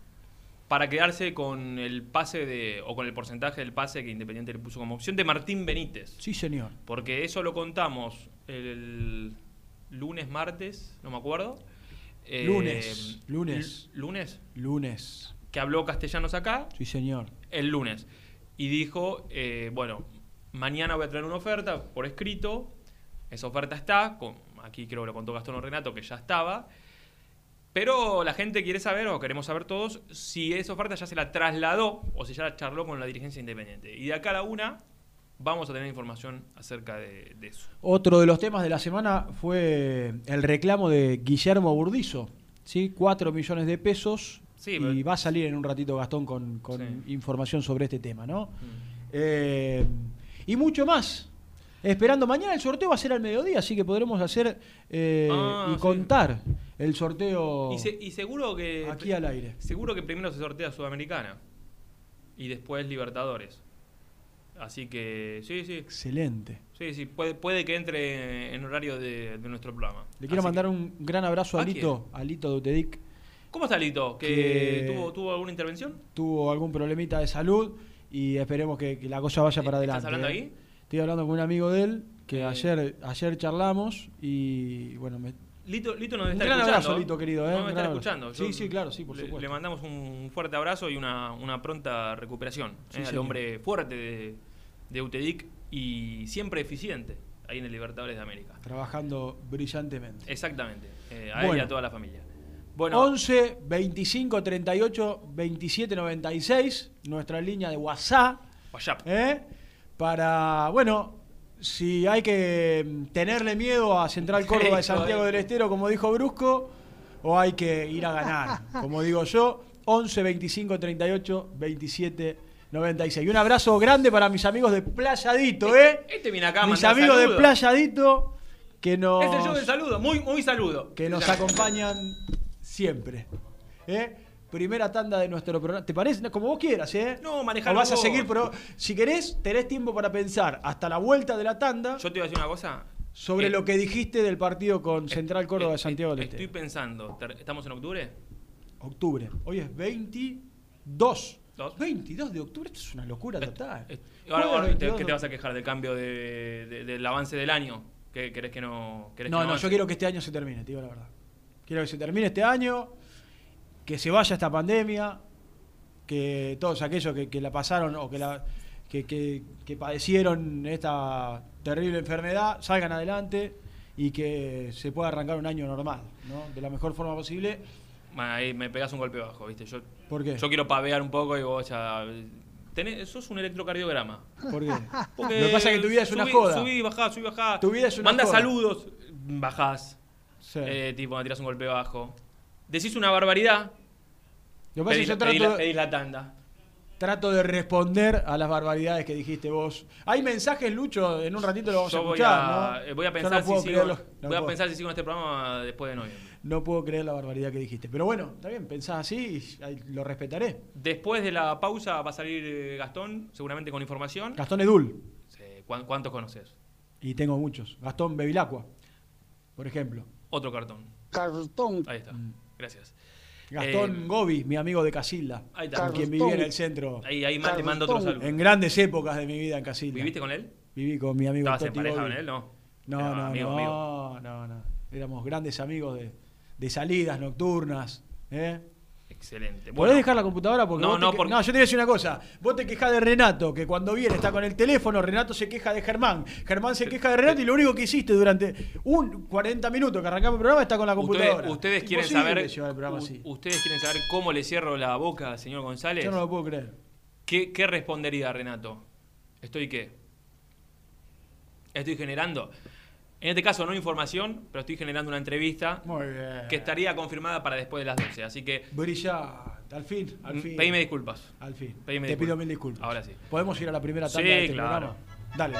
para quedarse con el pase de o con el porcentaje del pase que Independiente le puso como opción de Martín Benítez. Sí, señor. Porque eso lo contamos el lunes, martes, no me acuerdo. Eh, Lunes, lunes. l- Lunes, Lunes. Que habló castellanos acá, Sí, señor. el lunes. Y dijo, eh, bueno, Mañana voy a traer una oferta por escrito. Esa oferta está, con- aquí creo que lo contó Gastón o Renato, que ya estaba. Pero la gente quiere saber, o queremos saber todos, si esa oferta ya se la trasladó o si ya la charló con la dirigencia independiente. Y de acá a la una vamos a tener información acerca de, de eso. Otro de los temas de la semana fue el reclamo de Guillermo Burdizo. ¿sí? 4 millones de pesos. Sí, y pero- va a salir en un ratito Gastón con, con Sí. información sobre este tema, ¿no? Mm. Eh, y mucho más. Esperando mañana el sorteo va a ser al mediodía, así que podremos hacer eh, Ah, y sí. contar el sorteo Y, se- y seguro que. aquí al aire. Seguro que primero se sortea Sudamericana y después Libertadores. Así que, sí, sí. Excelente. Sí, sí, puede, puede que entre en horario de, de nuestro programa. Le quiero Así mandar que- un gran abrazo a ¿A Lito, a Lito de Utedic. ¿Cómo está Lito? ¿Que Que- tuvo, ¿Tuvo alguna intervención? Tuvo algún problemita de salud y esperemos que, que la cosa vaya para adelante. ¿Estás hablando ¿eh? ahí? Estoy hablando con un amigo de él que Eh. ayer, ayer charlamos y bueno, me, Lito, Lito nos está escuchando. abrazo, Lito, querido, ¿eh? No, me está escuchando. Sí, sí, claro, sí, por le- supuesto. Le mandamos un fuerte abrazo y una, una pronta recuperación Sí, eh, al hombre fuerte de, de UTEDIC y siempre eficiente ahí en el Libertadores de América. trabajando brillantemente. Exactamente. eh, a él y Bueno. a toda la familia. Bueno, 11 25 38 27 96, nuestra línea de WhatsApp. WhatsApp. ¿eh? Para, bueno, si hay que mm, tenerle miedo a Central Córdoba de Santiago del Estero, como dijo Brusco, o hay que ir a ganar, como digo yo. 11 25 38 27 96. Y un abrazo grande para mis amigos de Playadito, ¿eh? Este viene acá mis amigos de saludos. Playadito que nos, Este yo de saludo, muy, muy saludo. que nos acompañan siempre. ¿eh? Primera tanda de nuestro programa. ¿Te parece? Como vos quieras, ¿eh? No, manejalo O vas a vos. seguir, pero si querés, tenés tiempo para pensar hasta la vuelta de la tanda Yo te voy a decir una cosa. sobre Eh, lo que dijiste del partido con Central Córdoba eh, de Santiago del Estoy Este. pensando, ter- ¿estamos en octubre? Octubre. Hoy es 22. Dos. 22 de octubre. Esto es una locura total. Eh, Ahora, ahora te, 22 ¿qué te vas a quejar del cambio de, de- del avance del año? ¿Qué querés que no querés No, que no, yo quiero que este año se termine, te digo la verdad. Quiero que se termine este año, que se vaya esta pandemia, que todos aquellos que, que la pasaron o que, la, que, que- que padecieron esta terrible enfermedad salgan adelante y que se pueda arrancar un año normal, ¿no? De la mejor forma posible. Ahí me pegas un golpe bajo, ¿viste? Yo, ¿Por qué? yo quiero pavear un poco y vos ya. Tenés, sos un electrocardiograma. ¿Por qué? Porque Lo que pasa es que tu vida es una joda. Subí, bajá, subí, bajá. Tu vida es una Manda joda. saludos, bajás. Sí. Eh, tipo, me tirás un golpe bajo. Decís una barbaridad, Lo yo pedís la, tanda. trato de responder a las barbaridades que dijiste vos. Hay mensajes, Lucho, en un ratito lo vamos a voy escuchar, a, ¿no? eh, voy a pensar no si sigo, creerlo. No voy a puedo. pensar si sigo en este programa después de noviembre. No puedo creer la barbaridad que dijiste. Pero bueno, está bien, pensás así y lo respetaré. Después de la pausa va a salir eh, Gastón, seguramente con información. Gastón Edul. Sí, ¿cuán- ¿Cuántos conoces? Y tengo muchos. Gastón Bevilacqua, por ejemplo. Otro cartón. Cartón. Ahí está. Gracias. Gastón Eh, Gobi, mi amigo de Casilda. Ahí está. Con quien viví en el centro. Ahí, ahí te mando otro saludo. En grandes épocas de mi vida en Casilda. ¿Viviste con él? Viví con mi amigo ¿Estabas en pareja Gobi. con él? No. No, Era no, amigo, no, amigo. no, no. Éramos grandes amigos de, de salidas nocturnas. ¿eh? Excelente. ¿Podés dejar la computadora? Porque No, no, que- porque- no, yo te voy a decir una cosa. Vos te quejás de Renato, que cuando viene está con el teléfono, Renato se queja de Germán. Germán se queja de Renato y lo único que hiciste durante un 40 minutos que arrancamos el programa está con la computadora. Ustedes, ustedes quieren saber. el. Ustedes quieren saber cómo le cierro la boca al señor González. Yo no lo puedo creer. ¿Qué, qué respondería Renato? ¿Estoy qué? Estoy generando. En este caso no información, pero estoy generando una entrevista Muy bien. que estaría confirmada para después de las 12. Así que Brillante. Al fin, al mm, fin. pedime disculpas. Al fin. Pedime te disculpas. pido mil disculpas. Ahora sí. ¿Podemos ir a la primera tanda Sí, de este claro. programa? Dale.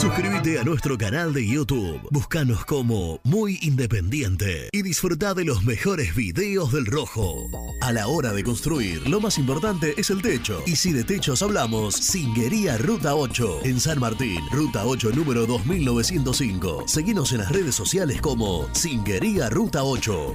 Suscríbete a nuestro canal de YouTube. Búscanos como Muy Independiente y disfruta de los mejores videos del Rojo. A la hora de construir, lo más importante es el techo. Y si de techos hablamos, Singuería Ruta 8 en San Martín, Ruta 8 número 2905. Seguinos en las redes sociales como Singuería Ruta 8.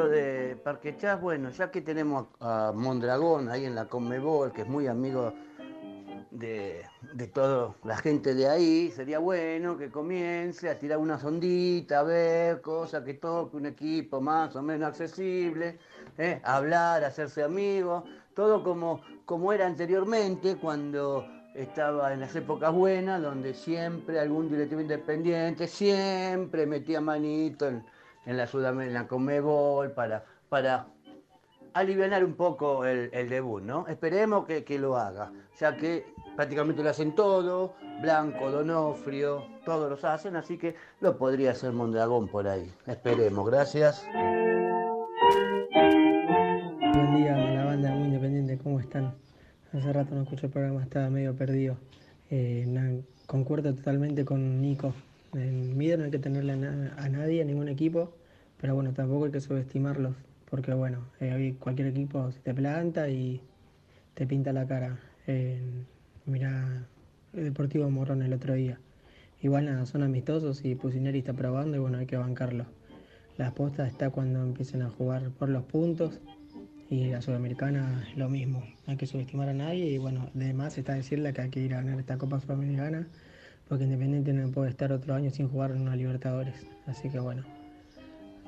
Horacio de Parque Chas. Bueno, ya que tenemos a Mondragón ahí en la Conmebol, que es muy amigo de, de toda la gente de ahí, sería bueno que comience a tirar una sondita, a ver cosas que toque un equipo más o menos accesible, ¿eh? hablar, hacerse amigos, todo como, como era anteriormente cuando estaba en las épocas buenas, donde siempre algún directivo independiente siempre metía manito en, en la Sudamérica, en la para, para aliviar un poco el, debut, ¿no? Esperemos que, que lo haga, ya que prácticamente lo hacen todo, Blanco, Donofrio, todos los hacen, así que lo podría hacer Mondragón por ahí. Esperemos, gracias. Buen día, la banda muy independiente, ¿cómo están? Hace rato no escucho el programa, estaba medio perdido. Eh, concuerdo totalmente con Nico. En Mido no hay que tenerle a, na- a nadie, a ningún equipo, pero bueno, tampoco hay que subestimarlos, porque bueno, eh, cualquier equipo se te planta y te pinta la cara. Eh, mirá el Deportivo Morón el otro día. Igual nada, son amistosos y Pusineri está probando y bueno, hay que bancarlo. La aposta está cuando empiecen a jugar por los puntos y la sudamericana lo mismo. No hay que subestimar a nadie y bueno, además está decirle que hay que ir a ganar esta Copa Sudamericana porque Independiente no puede estar otro año sin jugar en una Libertadores. Así que bueno,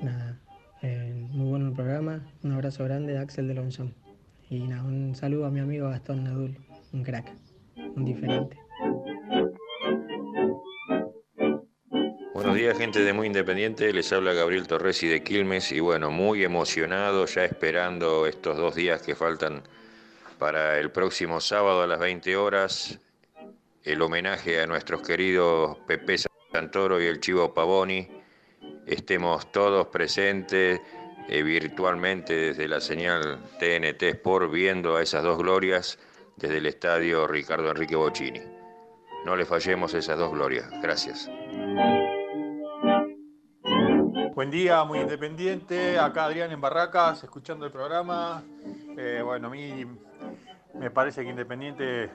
nada, eh, muy bueno el programa. Un abrazo grande de Axel de Lonjón. Y nada, un saludo a mi amigo Gastón Nadul, un crack, un diferente. Buenos días, gente de Muy Independiente. Les habla Gabriel Torresi de Quilmes y bueno, muy emocionado, ya esperando estos dos días que faltan para el próximo sábado a las 20 horas, el homenaje a nuestros queridos Pepe Santoro y el Chivo Pavoni. Estemos todos presentes eh, virtualmente desde la señal TNT Sport viendo a esas dos glorias desde el estadio Ricardo Enrique Bocini. No le fallemos esas dos glorias. Gracias. Buen día, muy independiente. Acá Adrián en Barracas, escuchando el programa. Eh, bueno, a mí me parece que Independiente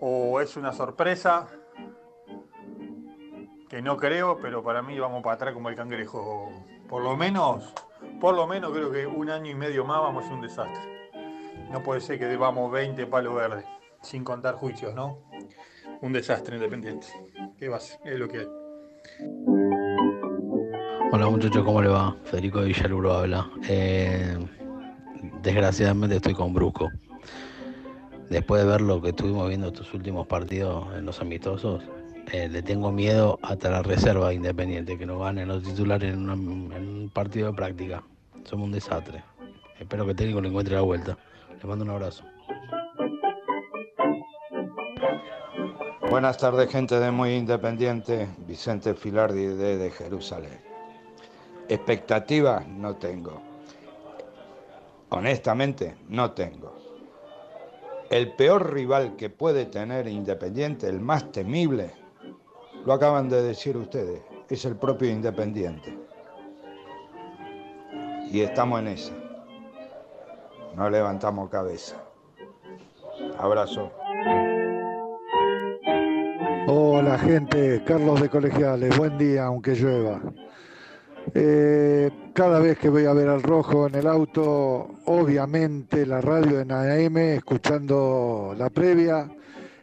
o es una sorpresa, que no creo, pero para mí vamos para atrás como el cangrejo. Por lo menos, por lo menos creo que un año y medio más vamos a ser un desastre. No puede ser que debamos 20 palos verdes, sin contar juicios, ¿no? Un desastre Independiente. ¿Qué va a ser? Es lo que hay. Hola muchachos, ¿cómo le va? Federico de Villaluro habla. Eh, desgraciadamente estoy con Brusco. Después de ver lo que estuvimos viendo estos últimos partidos en los amistosos, eh, le tengo miedo hasta la reserva de Independiente, que nos ganen los titulares en un partido de práctica. Somos un desastre. Espero que el técnico le encuentre la vuelta. Le mando un abrazo. Buenas tardes, gente de Muy Independiente. Vicente Filardi de, de Jerusalén. Expectativas no tengo. Honestamente, no tengo. El peor rival que puede tener Independiente, el más temible, lo acaban de decir ustedes, es el propio Independiente. Y estamos en esa. No levantamos cabeza. Abrazo. Hola gente, Carlos de Colegiales, buen día aunque llueva. Eh, cada vez que voy a ver al rojo en el auto, obviamente la radio en AM, escuchando la previa.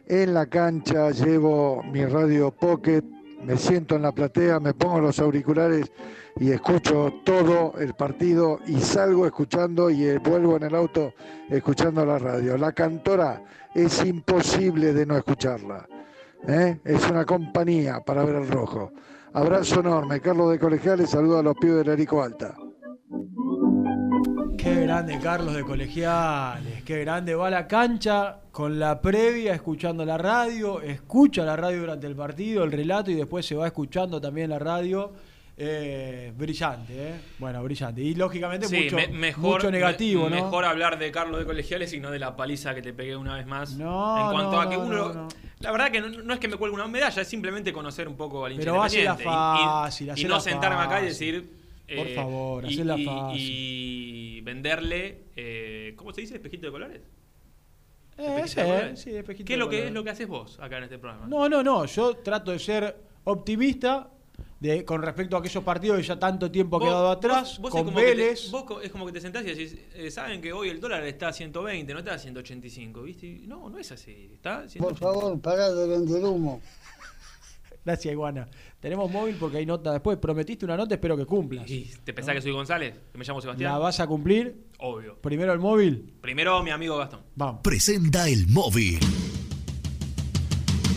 En la cancha llevo mi radio Pocket, me siento en la platea, me pongo los auriculares y escucho todo el partido y salgo escuchando y eh, vuelvo en el auto escuchando la radio. La cantora es imposible de no escucharla. ¿eh? Es una compañía para ver al rojo. Abrazo enorme. Carlos de Colegiales, saludo a los pibes del Erico Alta. Qué grande Carlos de Colegiales, qué grande va a la cancha con la previa, escuchando la radio, escucha la radio durante el partido, el relato y después se va escuchando también la radio. Eh, brillante, ¿eh? Bueno, brillante. Y lógicamente Sí, mucho, me- mejor, mucho negativo, me- ¿no? Mejor hablar de Carlos de Colegiales y no de la paliza que te pegué una vez más. No, en cuanto no, a que no, uno. no. La verdad que no, es que me cuelgue una medalla, es simplemente conocer un poco al hincha Pero independiente. y- y- fácil, y, no sentarme acá y fácil. decir. Por eh, favor, y, y- fácil. y venderle. eh, ¿Cómo se dice? ¿Espejito de colores? Eh, ¿Espejito de colores? sí, espejito ¿Qué es lo que, es lo que haces vos acá en este programa? No, no, no. Yo trato de ser optimista de, con respecto a aquellos partidos que ya tanto tiempo ha quedado atrás, vos- vos es con como que te- Vélez. vos es como que te sentás y decís, eh, saben que hoy el dólar está a 120, no está a 185, ¿viste? Y No, no es así, está a Por 185. favor, pará de vender humo. Gracias, Iguana. Tenemos móvil porque hay nota después. Prometiste una nota, espero que cumplas. ¿Te pensás que soy González? ¿Que me llamo Sebastián? ¿La vas a cumplir? Obvio. Primero el móvil. Primero mi amigo Gastón. Vamos. Presenta el móvil.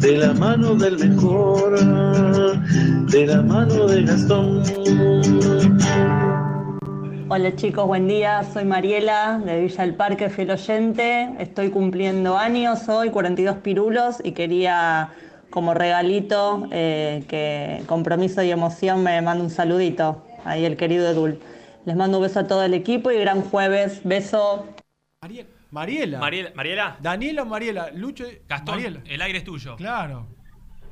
de la mano del mejor, de la mano de Gastón. Hola chicos, buen día. Soy Mariela de Villa del Parque, fiel oyente. Estoy cumpliendo años hoy, 42 pirulos, y quería como regalito eh, que compromiso y emoción me manda un saludito. Ahí el querido Edul. Les mando un beso a todo el equipo y gran jueves. Beso. Mariela. Mariela. Mariela. Daniela o Mariela. Lucho. Gastón, Mariela. el aire es tuyo. Claro.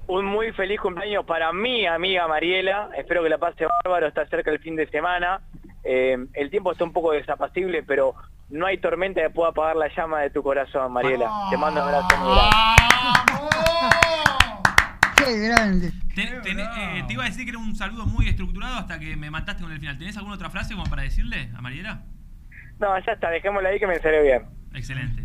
Un muy feliz cumpleaños para mi amiga Mariela. Espero que la pase bárbaro. Está cerca el fin de semana. Eh, el tiempo está un poco desapacible, pero no hay tormenta que pueda apagar la llama de tu corazón, Mariela. Te mando un abrazo muy grande. Qué grande. Ten- eh, te iba a decir que era un saludo muy estructurado hasta que me mataste con el final. ¿Tenés alguna otra frase como para decirle a Mariela? No, ya está, dejémosla ahí que me salió bien. Excelente.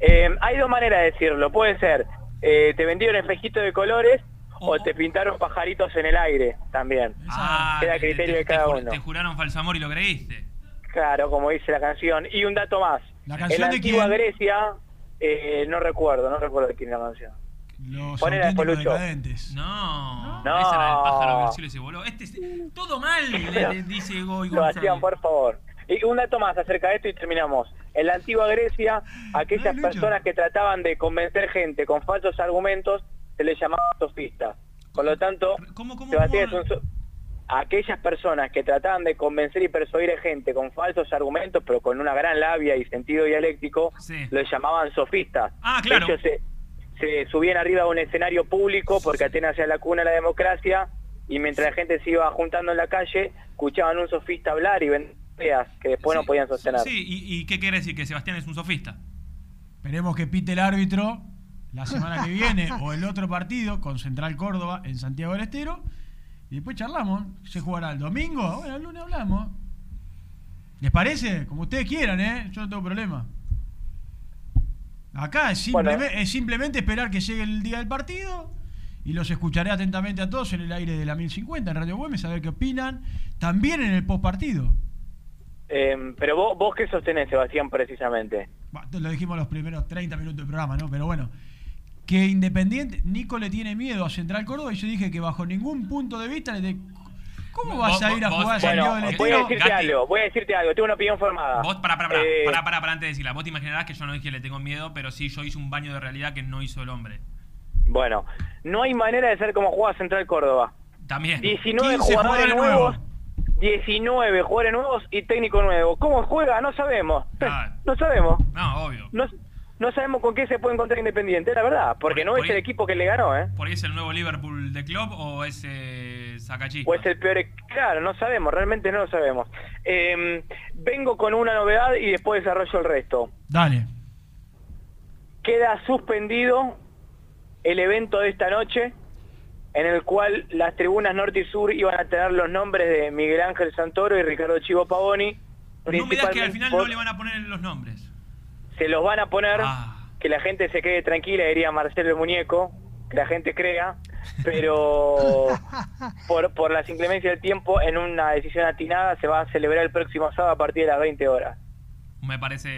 Eh, hay dos maneras de decirlo. Puede ser, eh, te vendieron espejito de colores o te pintaron pajaritos en el aire también. Ah, Queda a te- te- criterio te- de cada uno. te juraron falso amor y lo creíste. Claro, como dice la canción. Y un dato más. ¿La en canción la de antigua quién? Grecia, eh, no recuerdo, no recuerdo de quién es la canción. Los Ponela después, auténticos Lucho. decadentes. No, No. esa era el pájaro que el cielo se voló. Este es- todo mal, le, le dice Goy Lo González. hacían, por favor. Y un dato más acerca de esto y terminamos. En la antigua Grecia, aquellas personas que trataban de convencer gente con falsos argumentos se les llamaba sofistas. Por lo tanto, Sebastián es un so- aquellas personas que trataban de convencer y persuadir a gente con falsos argumentos, pero con una gran labia y sentido dialéctico, los llamaban sofistas. Ah, claro. De hecho, se, se subían arriba de un escenario público porque Atenas era la cuna de la democracia y mientras la gente se iba juntando en la calle, escuchaban un sofista hablar y vender ideas que después no podían sostener. Sí, ¿y, y qué quiere decir? ¿Que Sebastián es un sofista? Esperemos que pite el árbitro la semana que viene o el otro partido con Central Córdoba en Santiago del Estero. Y después charlamos. ¿Se jugará el domingo? Bueno, el lunes hablamos. ¿Les parece? Como ustedes quieran, ¿eh? Yo no tengo problema. Acá es, Bueno. es simplemente esperar que llegue el día del partido y los escucharé atentamente a todos en el aire de la 1050 en Radio Güemes a ver qué opinan. También en el post partido. Eh, pero vos, vos qué sostenés, Sebastián, precisamente. Lo dijimos los primeros 30 minutos del programa, ¿no? Pero bueno, que Independiente, Nico le tiene miedo a Central Córdoba y yo dije que bajo ningún punto de vista le de- ¿Cómo vas Vos- a ir a vos- jugar a Santiago Bueno, del voy a Estero? decirte algo, voy a decirte algo, tengo una opinión formada. Vos, para, para, para, Eh, para, para, para, antes de decirla. Vos te imaginarás que yo no dije le tengo miedo, pero sí, yo hice un baño de realidad que no hizo el hombre. Bueno, no hay manera de ser como juega Central Córdoba. También. 19 15 jugadores jugadores nuevos, 19 jugadores nuevos y técnico nuevo. ¿Cómo juega? No sabemos. No sabemos. No, obvio. No, no sabemos con qué se puede encontrar Independiente, la verdad, porque no por es el equipo que le ganó, ¿eh? ¿Por ahí es el nuevo Liverpool de club o es eh, Sacachispa? O es el peor, claro, no sabemos, realmente no lo sabemos. Eh, vengo con una novedad y después desarrollo el resto. Dale. Queda suspendido el evento de esta noche en el cual las tribunas norte y sur iban a tener los nombres de Miguel Ángel Santoro y Ricardo Chivo Pavoni. No me digas que al final por- no le van a poner los nombres. se los van a poner, Ah. que la gente se quede tranquila, diría Marcelo el Muñeco, que la gente crea, pero por, por las inclemencias del tiempo, en una decisión atinada, se va a celebrar el próximo sábado a partir de las 20 horas. Me parece,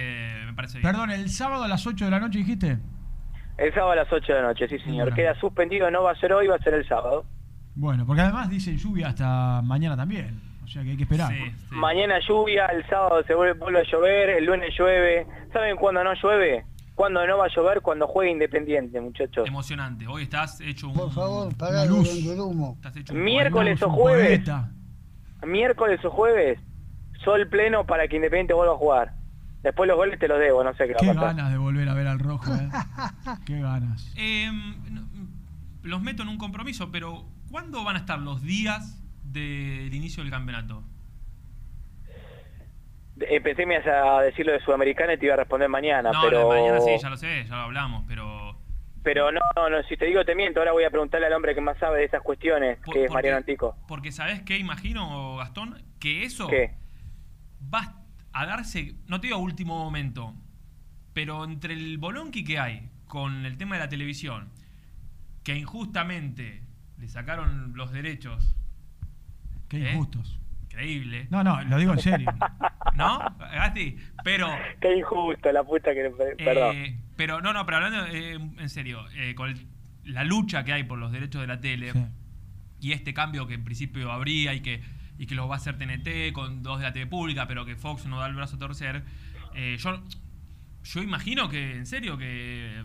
me parece bien. Perdón, el sábado a las 8 de la noche dijiste. El sábado a las 8 de la noche, sí señor. Bueno. Queda suspendido, no va a ser hoy, va a ser el sábado. Bueno, porque además dicen lluvia hasta mañana también. O sea que hay que esperar. Mañana lluvia, el sábado se vuelve, vuelve a llover, el lunes llueve. ¿Saben cuándo no llueve? Cuando no va a llover, cuando juegue Independiente, muchachos. Emocionante. Hoy estás hecho un. Por favor, de luz. vender humo. Estás hecho un Miércoles o jueves, poeta. miércoles o jueves, sol pleno para que Independiente vuelva a jugar. Después los goles te los debo, no sé qué Qué va a pasar. ganas de volver a ver al rojo, ¿eh? Qué ganas. Eh, no, los meto en un compromiso, pero ¿cuándo van a estar los días del inicio del campeonato? Eh, me ibas a decir lo de Sudamericana y te iba a responder mañana, no, pero... lo de mañana sí, ya lo sé, ya lo hablamos, pero. Pero no, no, no, si te digo te miento, ahora voy a preguntarle al hombre que más sabe de esas cuestiones, Por- que es porque- Mariano Antico. Porque ¿sabes qué imagino, Gastón? Que eso ¿Qué? va a darse, no te digo último momento, pero entre el bolonqui que hay con el tema de la televisión, que injustamente le sacaron los derechos. Qué ¿eh? injustos. Increíble. No, no, lo digo en serio. ¿No? Gasti, pero... Qué injusto, la puta que... Perdón. Eh, pero no, no, pero hablando eh, en serio, eh, con el- la lucha que hay por los derechos de la tele Sí. y este cambio que en principio habría y que, y que los va a hacer TNT con dos de la TV pública, pero que Fox no da el brazo a torcer, eh, yo, yo imagino que, en serio, que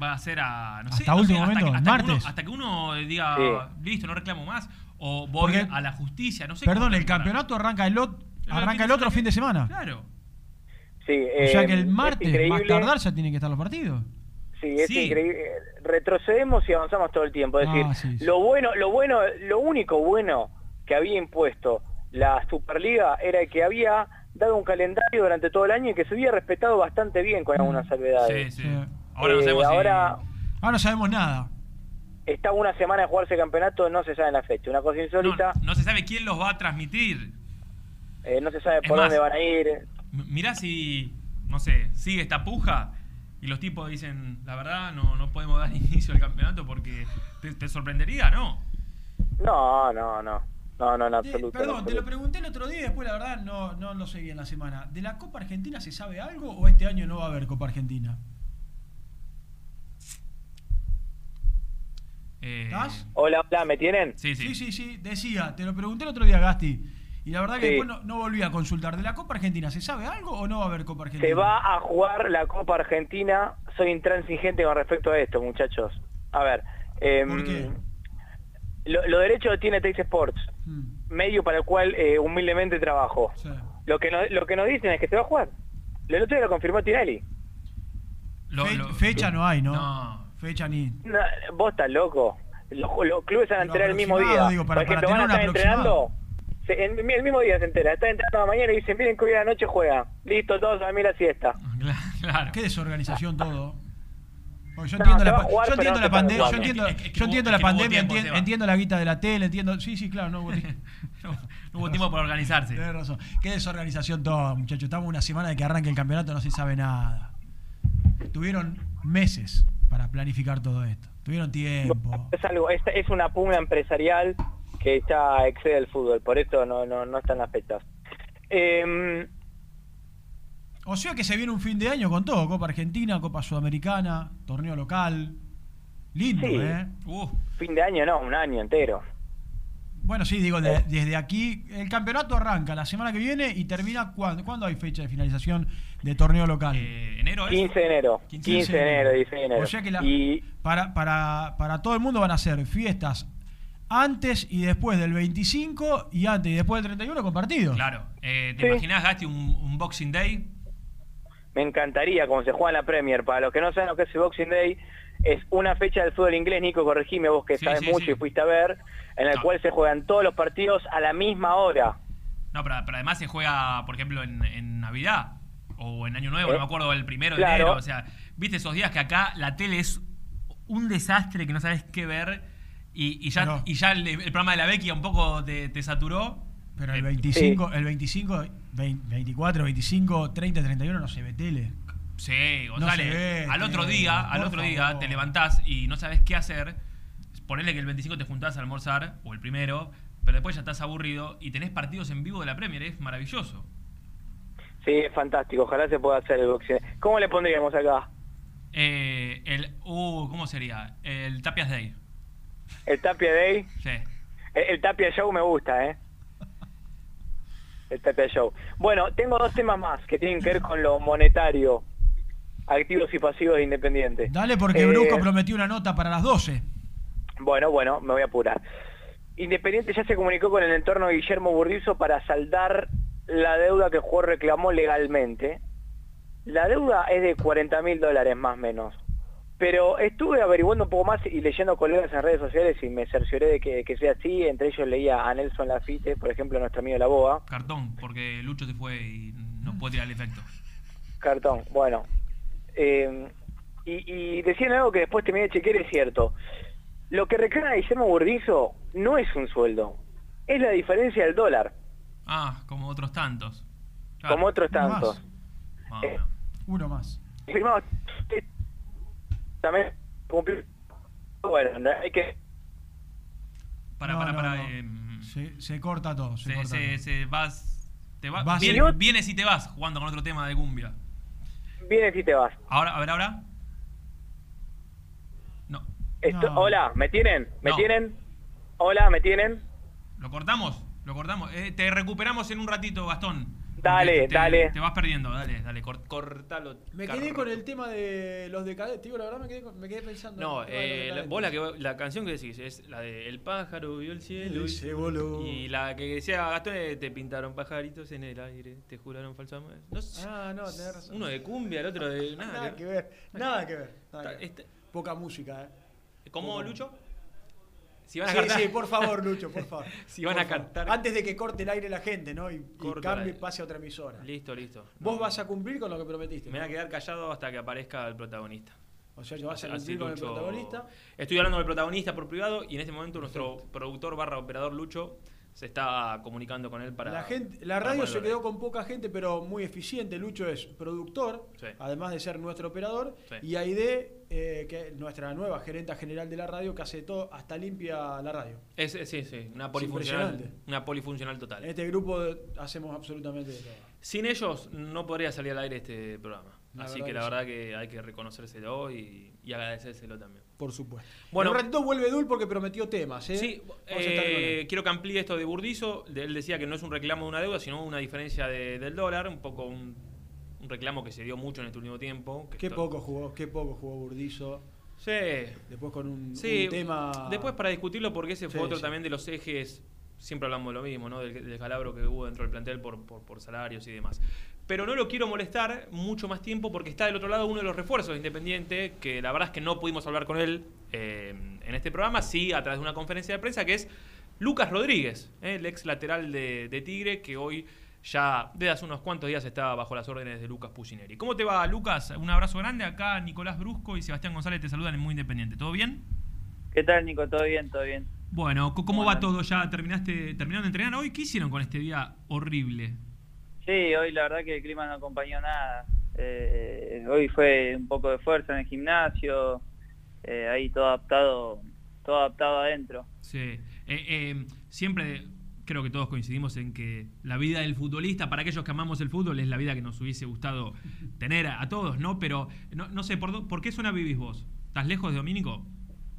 va a ser a... No sé, Hasta no sé, último momento, que, hasta, que martes. uno, hasta que uno diga, Sí. listo, no reclamo más, o voy Porque- a la justicia, no sé. Perdón, el campeonato arranca el, ot- El arranca el otro fin de semana. Claro. Sí, O sea que el es martes, más tardar, ya tienen que estar los partidos. Sí, es Sí. increíble. Retrocedemos y avanzamos todo el tiempo. Es Ah, decir, sí, sí. lo bueno, lo bueno, lo único bueno que había impuesto la Superliga era que había dado un calendario durante todo el año y que se había respetado bastante bien con algunas salvedades. Sí, sí. Sí. Ahora no Eh, si- ahora no sabemos nada. está una semana de jugarse el campeonato, no se sabe la fecha. Una cosa insólita, no se sabe quién los va a transmitir. eh, no se sabe Es por más, dónde van a ir. Mirá si, no sé, sigue esta puja y los tipos dicen, la verdad, no, no podemos dar inicio al campeonato porque te, te sorprendería, ¿no? No, no, no. No, no, en De- absoluto. en perdón, te lo pregunté el otro día y después la verdad no, no lo seguí en la semana. ¿De la Copa Argentina se sabe algo o este año no va a haber Copa Argentina? Eh, ¿Estás? Hola, hola, ¿me tienen? Sí, sí. Sí, sí, sí, decía, te lo pregunté el otro día, Gasti. Y la verdad que Sí. después no, no volví a consultar. ¿De la Copa Argentina se sabe algo o no va a haber Copa Argentina? Se va a jugar la Copa Argentina. Soy intransigente con respecto a esto, muchachos. A ver. em, ¿Por qué? Lo, lo derecho lo tiene Teis Sports, Mm, medio para el cual eh, humildemente trabajo. sí. Lo que, no, lo que nos dicen es que se va a jugar. El otro día lo confirmó Tinelli. Lo- Fe- lo- fecha no hay, ¿no? No. Fecha ni. No, vos estás loco. Los, los clubes se van a enterar el mismo día. digo, para- Por ejemplo, para van a estar entrenando. se- en- el mismo día se entera. Está entrenando a la mañana y dicen, miren que hoy a la noche juega. Listo, todos a dormir la siesta. Claro. Qué desorganización todo. Yo entiendo la, yo entiendo pandemia, yo entiendo, Es que- es que yo no entiendo hubo- la pandemia, tiempo, entien- Seba. entiendo la guita de la tele, entiendo, sí, sí, claro, no hubo tiempo. No, no hubo tiempo para organizarse. Tenés razón. Qué desorganización todo, muchachos. Estamos una semana de que arranque el campeonato, no se sabe nada. tuvieron meses para planificar todo esto. Tuvieron tiempo. Es algo, es, es una pugna empresarial que ya excede el fútbol, por eso no, no, no están las fechas. Eh, O sea que se viene un fin de año con todo. Copa Argentina, Copa Sudamericana, torneo local. Lindo, Sí. ¿eh? fin de año no, un año entero. Bueno, sí, digo, de- desde aquí, el campeonato arranca la semana que viene y termina cuando, ¿cuándo hay fecha de finalización de torneo local? enero 15 de enero, 15 de enero, 16 de enero. O sea que la- Y para, para, para todo el mundo van a ser fiestas antes y después del 25 y antes y después del 31 compartidos. Claro. Eh, ¿Te Sí. imaginas, Gasti, un, un Boxing Day? Me encantaría, como se juega en la Premier, para los que no saben lo que es el Boxing Day, es una fecha del fútbol inglés, Nico, corregime vos que Sí, sabes sí, mucho sí. y fuiste a ver, en el cual se juegan todos los partidos a la misma hora. No, pero, pero además se juega, por ejemplo, en, en Navidad o en Año Nuevo, Eh, no me acuerdo, el primero de claro. enero. O sea, viste esos días que acá la tele es un desastre que no sabes qué ver y, y ya, Pero- y ya el, el programa de la Vecchia un poco te, te saturó. Pero el 25, el 25, 20, 24, 25, 30, 31 no se ve tele. Sí, No González. se ve, al otro día, al otro día te levantás y no sabes qué hacer. Ponele que el 25 te juntás a almorzar, o el primero, pero después ya estás aburrido y tenés partidos en vivo de la Premier, es maravilloso. Sí, es fantástico, ojalá se pueda hacer el Day. ¿Cómo le pondríamos acá? Eh, el, uh, ¿cómo sería? El Tapias Day. ¿El Tapia Day? Sí. El, el Tapia Show me gusta, ¿eh? El Tapia Show. Bueno, tengo dos temas más que tienen que ver con lo monetario, activos y pasivos de Independiente. Dale porque Eh, Brusco prometió una nota para las 12. Bueno, bueno, me voy a apurar. Independiente ya se comunicó con el entorno de Guillermo Burdizo para saldar la deuda que el jugador reclamó legalmente. La deuda es de 40 mil dólares más o menos. Pero estuve averiguando un poco más y leyendo colegas en redes sociales y me cercioré de que, que sea así. Entre ellos leía a Nelson Lafite, por ejemplo, nuestro amigo la Boa. Cartón, porque Lucho se fue y no puede tirar el efecto. Cartón, bueno. Eh, y, y decían algo que después terminé de chequear, es cierto. Lo que reclama Guillermo Burdizo no es un sueldo, es la diferencia del dólar, Ah, como otros tantos. Claro. como otros Uno más. tantos. Eh, Uno más. firmado, también cumplió. Bueno, no hay que... Para, No, para, no, para. no. em, Se, se corta todo. Se, se, corta se, todo. se vas. Te vas. Vas- Viene- vienes y te vas jugando con otro tema de cumbia. Vienes y te vas. Ahora, a ver, ahora. Esto- No. Hola, ¿me tienen? ¿Me No. tienen? Hola, ¿me tienen? ¿Lo cortamos? Lo cortamos. Eh, te recuperamos en un ratito, Gastón. Dale, te- dale. Te vas perdiendo, dale, dale, cor- cortalo. Me Carro. quedé con el tema de los decadentes. Digo, la verdad me quedé, con- me quedé pensando. No, eh, la, vos la, que, la canción que decís es la de El pájaro vio el cielo Y se voló. y la que decía Gastón es, te pintaron pajaritos en el aire, te juraron falso amor. No sé, Ah, no, tenés razón. Uno de cumbia, el otro de nada. Nada que ver. Nada que ver. nada que ver. Este- Poca música, ¿eh? ¿Cómo, Poca- Lucho? Si van a sí, cantar- sí, por favor, Lucho, por favor. Si van Por a favor. cantar- Antes de que corte el aire la gente, ¿no? Y, y cambie, pase a otra emisora. Listo, listo. Vos No, vas a cumplir con lo que prometiste. Me voy a ¿no? quedar callado hasta que aparezca el protagonista. O sea, yo vas a cumplir con el protagonista. Estoy hablando del protagonista por privado y en este momento nuestro productor barra operador Lucho se está comunicando con él para. la, gente, la radio se quedó con poca gente, pero muy eficiente. Lucho es productor, Sí. además de ser nuestro operador. Sí. Y Aide, eh, que es nuestra nueva gerenta general de la radio, que hace todo, hasta limpia la radio. Es, es- sí, sí, una polifuncional, una polifuncional total. En este grupo hacemos absolutamente de todo. Sin ellos no podría salir al aire este programa. La Así que la verdad que hay que reconocérselo y, y agradecérselo también. Por supuesto. Bueno. en un ratito vuelve Dul porque prometió temas, ¿eh? Sí, eh, quiero que amplíe esto de Burdizo. Él decía que no es un reclamo de una deuda, sino una diferencia de- del dólar, un poco un, un reclamo que se dio mucho en este último tiempo. que Qué esto- poco jugó, qué poco jugó Burdizo. Sí. Después con un, Sí, un tema. Después para discutirlo, porque ese fue Sí, otro sí. también de los ejes, siempre hablamos de lo mismo, ¿no? Del, del calabro que hubo dentro del plantel por, por, por salarios y demás. Pero no lo quiero molestar mucho más tiempo porque está del otro lado uno de los refuerzos de Independiente, que la verdad es que no pudimos hablar con él eh, en este programa, sí a través de una conferencia de prensa, que es Lucas Rodríguez, eh, el ex lateral de, de Tigre, que hoy ya desde hace unos cuantos días está bajo las órdenes de Lucas Pusineri. ¿Cómo te va, Lucas? Un abrazo grande. Acá Nicolás Brusco y Sebastián González te saludan en Muy Independiente. ¿Todo bien? ¿Qué tal, Nico? ¿Todo bien? ¿Todo bien? Bueno, ¿cómo va todo? ¿Ya terminaste terminaron de entrenar hoy? ¿Qué hicieron con este día horrible? Sí, hoy la verdad que el clima no acompañó nada. Eh, hoy fue un poco de fuerza en el gimnasio, eh, ahí todo adaptado, todo adaptado adentro. Sí. Eh, eh, siempre creo que todos coincidimos en que la vida del futbolista, para aquellos que amamos el fútbol, es la vida que nos hubiese gustado tener a, a todos, ¿no? Pero no, no sé, ¿por, ¿por qué zona vivís vos? ¿Estás lejos de Domínico?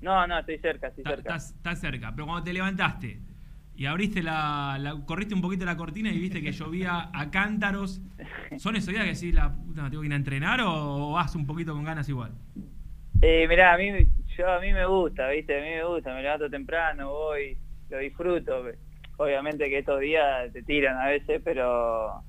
No, no, estoy cerca, estoy cerca. Estás, estás cerca, pero cuando te levantaste y abriste la, la- corriste un poquito la cortina y viste que llovía a cántaros, ¿son esos días que decís, la puta, tengo que ir a entrenar o, o vas un poquito con ganas igual? Eh, mirá, a mí, yo, a mí me gusta, ¿viste? A mí me gusta, me levanto temprano, voy, lo disfruto. Obviamente que estos días te tiran a veces, pero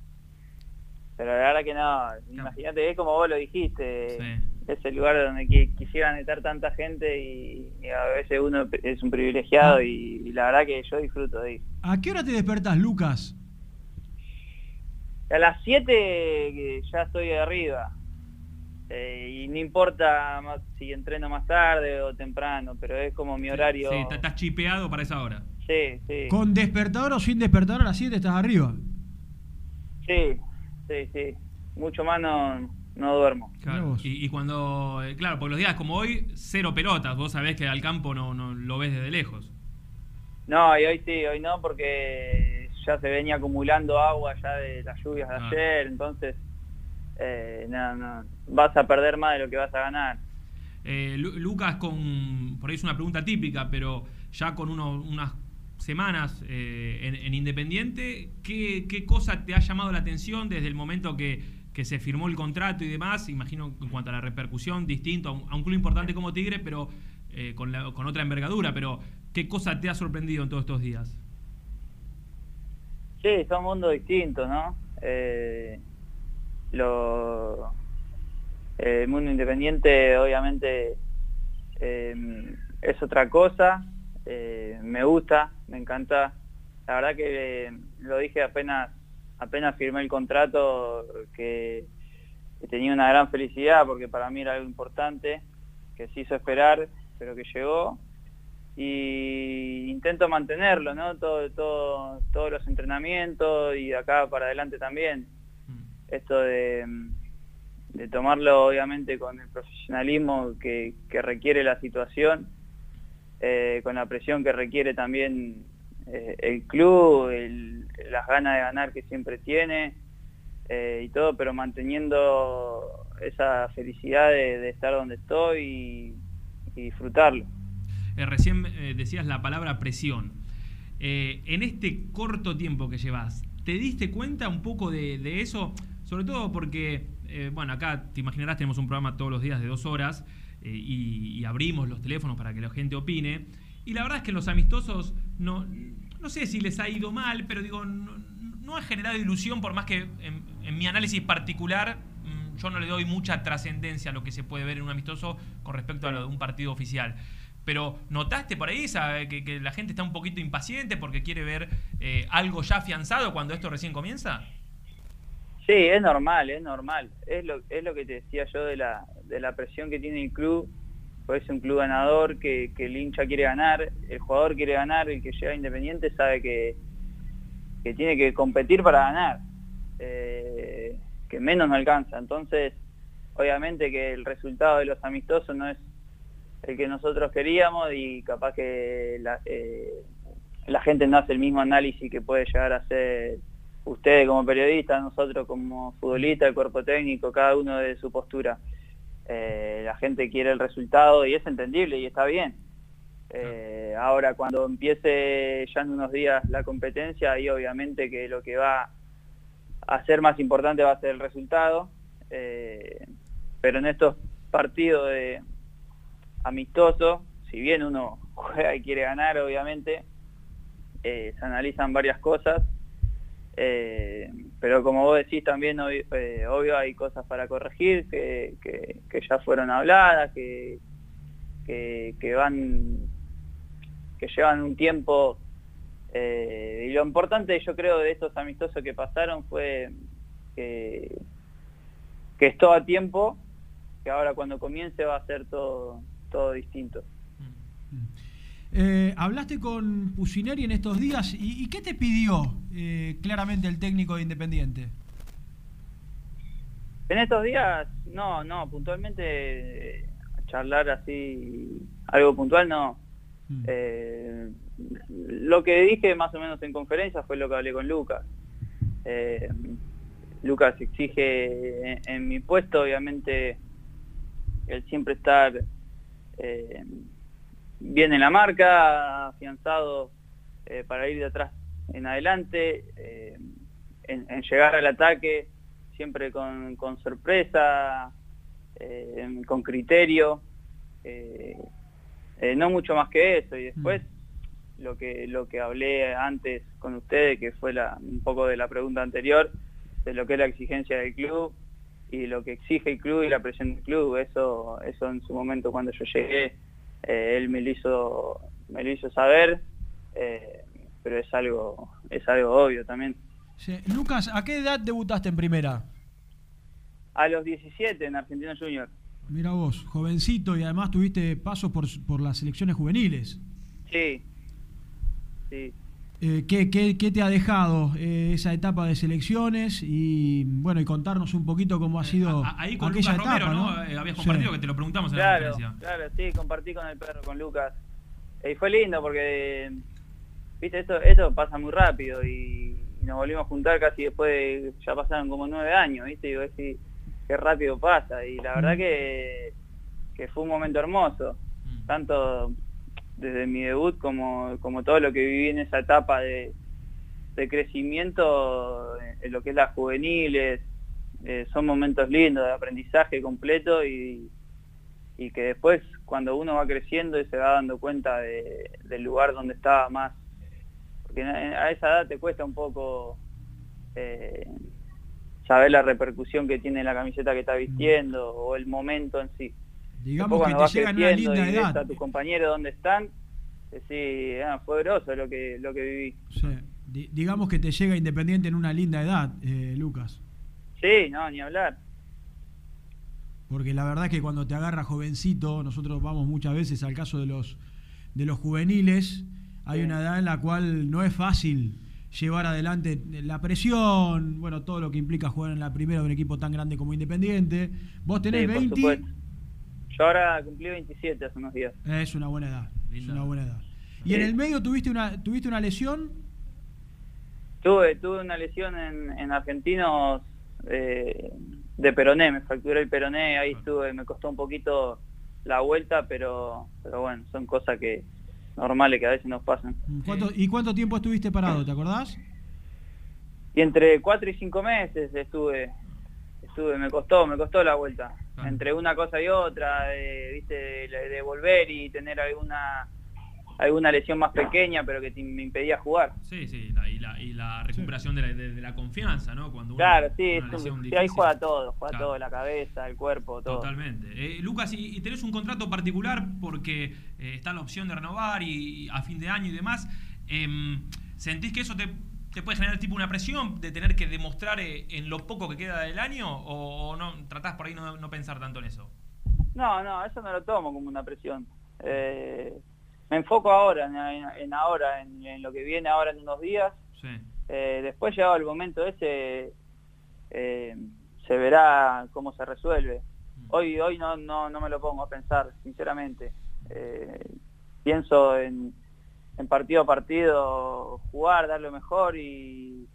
pero la verdad que no. Imagínate, es como vos lo dijiste, es el lugar donde qui- quisieran estar tanta gente y, y a veces uno es un privilegiado y, y la verdad que yo disfruto de ir. ¿A qué hora te despertás, Lucas? A las 7 ya estoy arriba. Eh, y no importa más si entreno más tarde o temprano, pero es como mi horario. Sí, estás chipeado para esa hora. Sí, sí. ¿Con despertador o sin despertador a las 7 estás arriba? Sí, sí, sí. Mucho más no, no duermo. Claro. Y, y cuando, eh, claro, porque los días como hoy, cero pelotas, vos sabés que al campo no, no lo ves desde lejos. No, y hoy sí, hoy no, porque ya se venía acumulando agua ya de las lluvias de Ah. ayer, entonces eh, no, no, vas a perder más de lo que vas a ganar. Eh, Lu- Lucas, con, por ahí es una pregunta típica, pero ya con uno- unas semanas eh, en, en Independiente, ¿qué, qué cosa te ha llamado la atención desde el momento que, que se firmó el contrato y demás? Imagino en cuanto a la repercusión, distinto a un, club importante como Tigre, pero eh, con, con otra envergadura, pero ¿qué cosa te ha sorprendido en todos estos días? Sí, son mundos distintos, ¿no? Eh, lo, el mundo independiente obviamente es otra cosa, me gusta, me encanta. La verdad que eh, lo dije apenas apenas firmé el contrato que, que tenía una gran felicidad porque para mí era algo importante, que se hizo esperar, pero que llegó y intento mantenerlo, ¿no? Todo, todo, todos los entrenamientos y de acá para adelante también. Esto de, de tomarlo obviamente con el profesionalismo que, que requiere la situación, eh, con la presión que requiere también eh, el club, las ganas de ganar que siempre tiene eh, y todo, pero manteniendo esa felicidad de, estar donde estoy y- disfrutarlo. Recién decías la palabra presión. En este corto tiempo que llevas, ¿te diste cuenta un poco de, de eso? Sobre todo porque, bueno, acá te imaginarás, tenemos un programa todos los días de dos horas eh, y, abrimos los teléfonos para que la gente opine. Y la verdad es que los amistosos, no, no sé si les ha ido mal, pero digo, no, ha generado ilusión, por más que en, en mi análisis particular mm, yo no le doy mucha trascendencia a lo que se puede ver en un amistoso con respecto a lo de un partido oficial. Pero ¿notaste por ahí que, que la gente está un poquito impaciente porque quiere ver eh, algo ya afianzado cuando esto recién comienza? Sí, es normal, es normal. Es lo, es lo que te decía yo de la, de la presión que tiene el club. Pues es un club ganador, que, que el hincha quiere ganar, el jugador quiere ganar, el que llega Independiente sabe que, que tiene que competir para ganar, eh, que menos no alcanza. Entonces, obviamente que el resultado de los amistosos no es el que nosotros queríamos y capaz que la, eh, la gente no hace el mismo análisis que puede llegar a hacer ustedes como periodistas, nosotros como futbolistas, el cuerpo técnico, cada uno de su postura. Eh, la gente quiere el resultado y es entendible y está bien. Eh, ahora cuando empiece ya en unos días la competencia, ahí obviamente que lo que va a ser más importante va a ser el resultado. Eh, pero en estos partidos amistosos, si bien uno juega y quiere ganar, obviamente, se analizan varias cosas. Eh, pero como vos decís también, obvio, eh, obvio hay cosas para corregir que, ya fueron habladas, que van, que llevan un tiempo. eh, y lo importante yo creo de estos amistosos que pasaron fue que, que es todo a tiempo, que ahora cuando comience va a ser todo, todo distinto. Eh, hablaste con Pusineri en estos días y, y ¿qué te pidió eh, claramente el técnico de Independiente? En estos días, no, no, puntualmente eh, charlar así, algo puntual no. Eh, lo que dije más o menos en conferencia fue lo que hablé con Lucas. Lucas exige en, en mi puesto, obviamente, el siempre estar bien en la marca, afianzado eh, para ir de atrás en adelante, eh, en, en llegar al ataque siempre con, con sorpresa, eh, con criterio, no mucho más que eso. Y después lo que lo que hablé antes con ustedes, que fue la, un poco de la pregunta anterior, de lo que es la exigencia del club y lo que exige el club y la presión del club. Eso eso en su momento cuando yo llegué, eh, él me lo hizo me lo hizo saber, eh, pero es algo es algo obvio también. Sí. Lucas, ¿a qué edad debutaste en primera? A los 17 en Argentino Junior. Mira vos, jovencito y además tuviste pasos por, por las selecciones juveniles. Sí, sí. Eh, ¿qué, qué, qué te ha dejado eh, esa etapa de selecciones? Y bueno, y contarnos un poquito cómo ha sido A- Ahí con aquella Lucas etapa, Romero, ¿no? ¿no? Eh, habías Sí. compartido que te lo preguntamos en la Claro, conferencia. claro, sí, compartí con el perro, con Lucas. Y fue lindo porque, viste, esto, esto pasa muy rápido y, y nos volvimos a juntar casi después de, ya pasaron como nueve años, viste, y digo, sí, qué rápido pasa. Y la verdad que, que fue un momento hermoso, tanto desde mi debut como, como todo lo que viví en esa etapa de, de crecimiento en lo que es las juveniles. Eh, son momentos lindos de aprendizaje completo y, y que después cuando uno va creciendo y se va dando cuenta de- del lugar donde estaba más porque a a esa edad te cuesta un poco eh, saber la repercusión que tiene la camiseta que está vistiendo o el momento en sí Digamos que te llega en una linda y edad. a tus compañeros dónde están decís, ah, fue groso lo que lo que viví Sí. Di- digamos que te llega Independiente en una linda edad, eh, Lucas. sí no ni hablar Porque la verdad es que cuando te agarra jovencito, nosotros vamos muchas veces al caso de los de los juveniles, hay una edad en la cual no es fácil llevar adelante la presión, bueno, todo lo que implica jugar en la primera de un equipo tan grande como Independiente. Vos tenés Sí, por 20, supuesto. Yo ahora cumplí 27 hace unos días es una buena edad, es una buena edad. Y en el medio tuviste una tuviste una lesión, Tuve, tuve una lesión en, en Argentinos eh, de peroné, me fracturé el peroné, ahí estuve, me costó un poquito la vuelta, pero, pero bueno, son cosas que normales que a veces nos pasan. ¿Cuánto- ¿y cuánto tiempo estuviste parado, te acordás? Y entre cuatro y cinco meses estuve, estuve, me costó, me costó la vuelta. Entre una cosa y otra, de, viste, de, de volver y tener alguna alguna lesión más pequeña, pero que te- me impedía jugar. Sí, sí, la- y, la, y la recuperación de la, de, de la confianza, ¿no? Cuando uno- Claro, sí, una es un- sí, ahí juega todo, juega Claro. todo, la cabeza, el cuerpo, todo. Totalmente. Eh, Lucas, y, y tenés un contrato particular porque eh, está la opción de renovar y, y a fin de año y demás. Em, ¿Sentís que eso te, te puede generar tipo una presión de tener que demostrar eh, en lo poco que queda del año o, o no tratás por ahí no, no pensar tanto en eso? No, no, eso no lo tomo como una presión. Eh, me enfoco ahora, en, ahora, en, en lo que viene ahora en unos días. Sí. Eh, después llegado el momento ese, eh, se verá cómo se resuelve. Hoy hoy no, no, no me lo pongo a pensar, sinceramente. Pienso en, en partido a partido jugar, dar lo mejor y,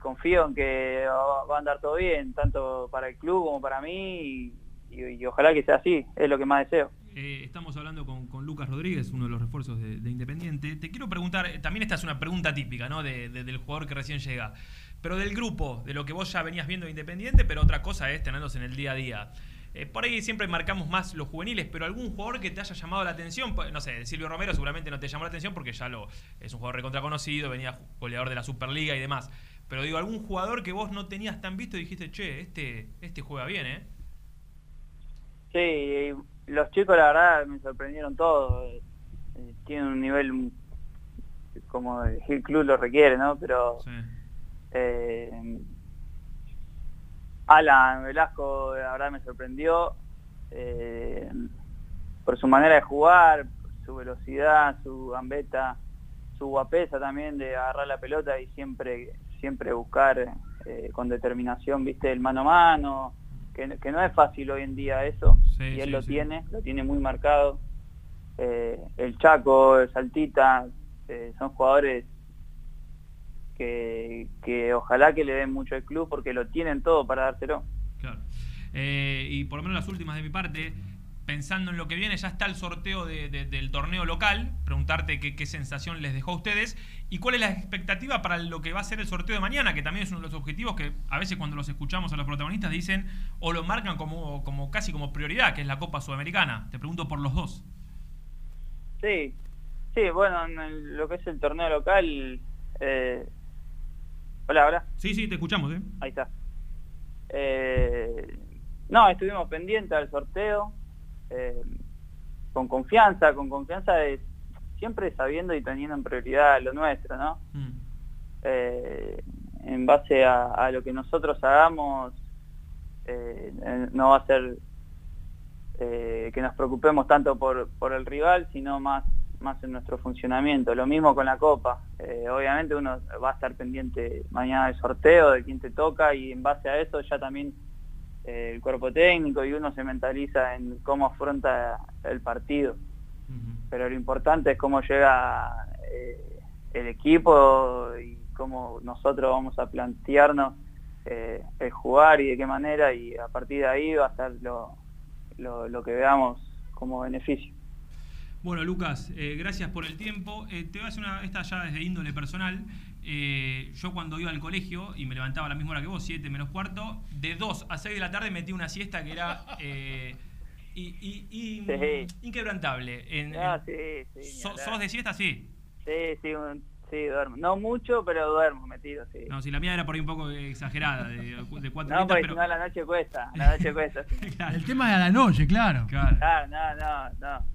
confío en que va, a andar todo bien, tanto para el club como para mí y, ojalá que sea así, es lo que más deseo. Eh, estamos hablando con, Lucas Rodríguez, uno de los refuerzos de, de Independiente. Te quiero preguntar, eh, también esta es una pregunta típica, ¿no? De- del jugador que recién llega. Pero del grupo, de lo que vos ya venías viendo de Independiente, pero otra cosa es tenerlos en el día a día. Eh, por ahí siempre marcamos más los juveniles, pero algún jugador que te haya llamado la atención, pues, no sé, Silvio Romero seguramente no te llamó la atención porque ya lo es un jugador recontra conocido, venía goleador de la Superliga y demás. Pero digo, algún jugador que vos no tenías tan visto y dijiste, che, este, este juega bien, ¿eh? Sí, los chicos la verdad me sorprendieron todos. Eh, Tienen un nivel como el Hill Club lo requiere, ¿no? Pero eh, Alan Velasco la verdad me sorprendió eh, por su manera de jugar, su velocidad, su gambeta, su guapesa también de agarrar la pelota y siempre siempre buscar eh, con determinación, viste, el mano a mano, que, que no es fácil hoy en día eso, Sí, y él sí, lo sí. tiene, lo tiene muy marcado. Eh, el Chaco, el Saltita, son jugadores que, que ojalá que le den mucho al club porque lo tienen todo para dárselo. Claro. Eh, y por lo menos las últimas de mi parte, pensando en lo que viene, ya está el sorteo de- de- del torneo local. Preguntarte qué, qué sensación les dejó a ustedes y cuál es la expectativa para lo que va a ser el sorteo de mañana, que también es uno de los objetivos que a veces cuando los escuchamos a los protagonistas dicen o lo marcan como, como casi como prioridad, que es la Copa Sudamericana. Te pregunto por los dos. Sí, sí, bueno, en el- lo que es el torneo local... eh, Hola, hola. Sí, sí, te escuchamos, ¿eh? Ahí está. Eh, no, estuvimos pendientes al sorteo, eh, con confianza, con confianza de siempre sabiendo y teniendo en prioridad lo nuestro, ¿no? Eh, en base a, a lo que nosotros hagamos, no va a ser que nos preocupemos tanto por, por el rival, sino más, más en nuestro funcionamiento. Lo mismo con la Copa. Eh, obviamente uno va a estar pendiente mañana del sorteo, de quién te toca, y en base a eso ya también eh, el cuerpo técnico y uno se mentaliza en cómo afronta el partido. Pero lo importante es cómo llega eh, el equipo y cómo nosotros vamos a plantearnos el jugar y de qué manera, y a partir de ahí va a estar lo, lo, lo que veamos como beneficio. Bueno, Lucas, eh, gracias por el tiempo. Eh, te voy a hacer una, esta ya desde índole personal. Eh, yo cuando iba al colegio y me levantaba a la misma hora que vos, 7 menos cuarto, de 2 a 6 de la tarde metí una siesta que era eh, y, y- y- Sí. inquebrantable. En- Ah, en- sí, sí, so-. ¿Sos de siesta? Sí. Sí, sí, un- sí, duermo. No mucho, pero duermo metido, sí. No, si la mía era por ahí un poco exagerada, de, de cuatro No, porque pero... no a la noche cuesta, a la noche cuesta. sí. El tema de a la noche, claro. Claro. Ah, no, no, no.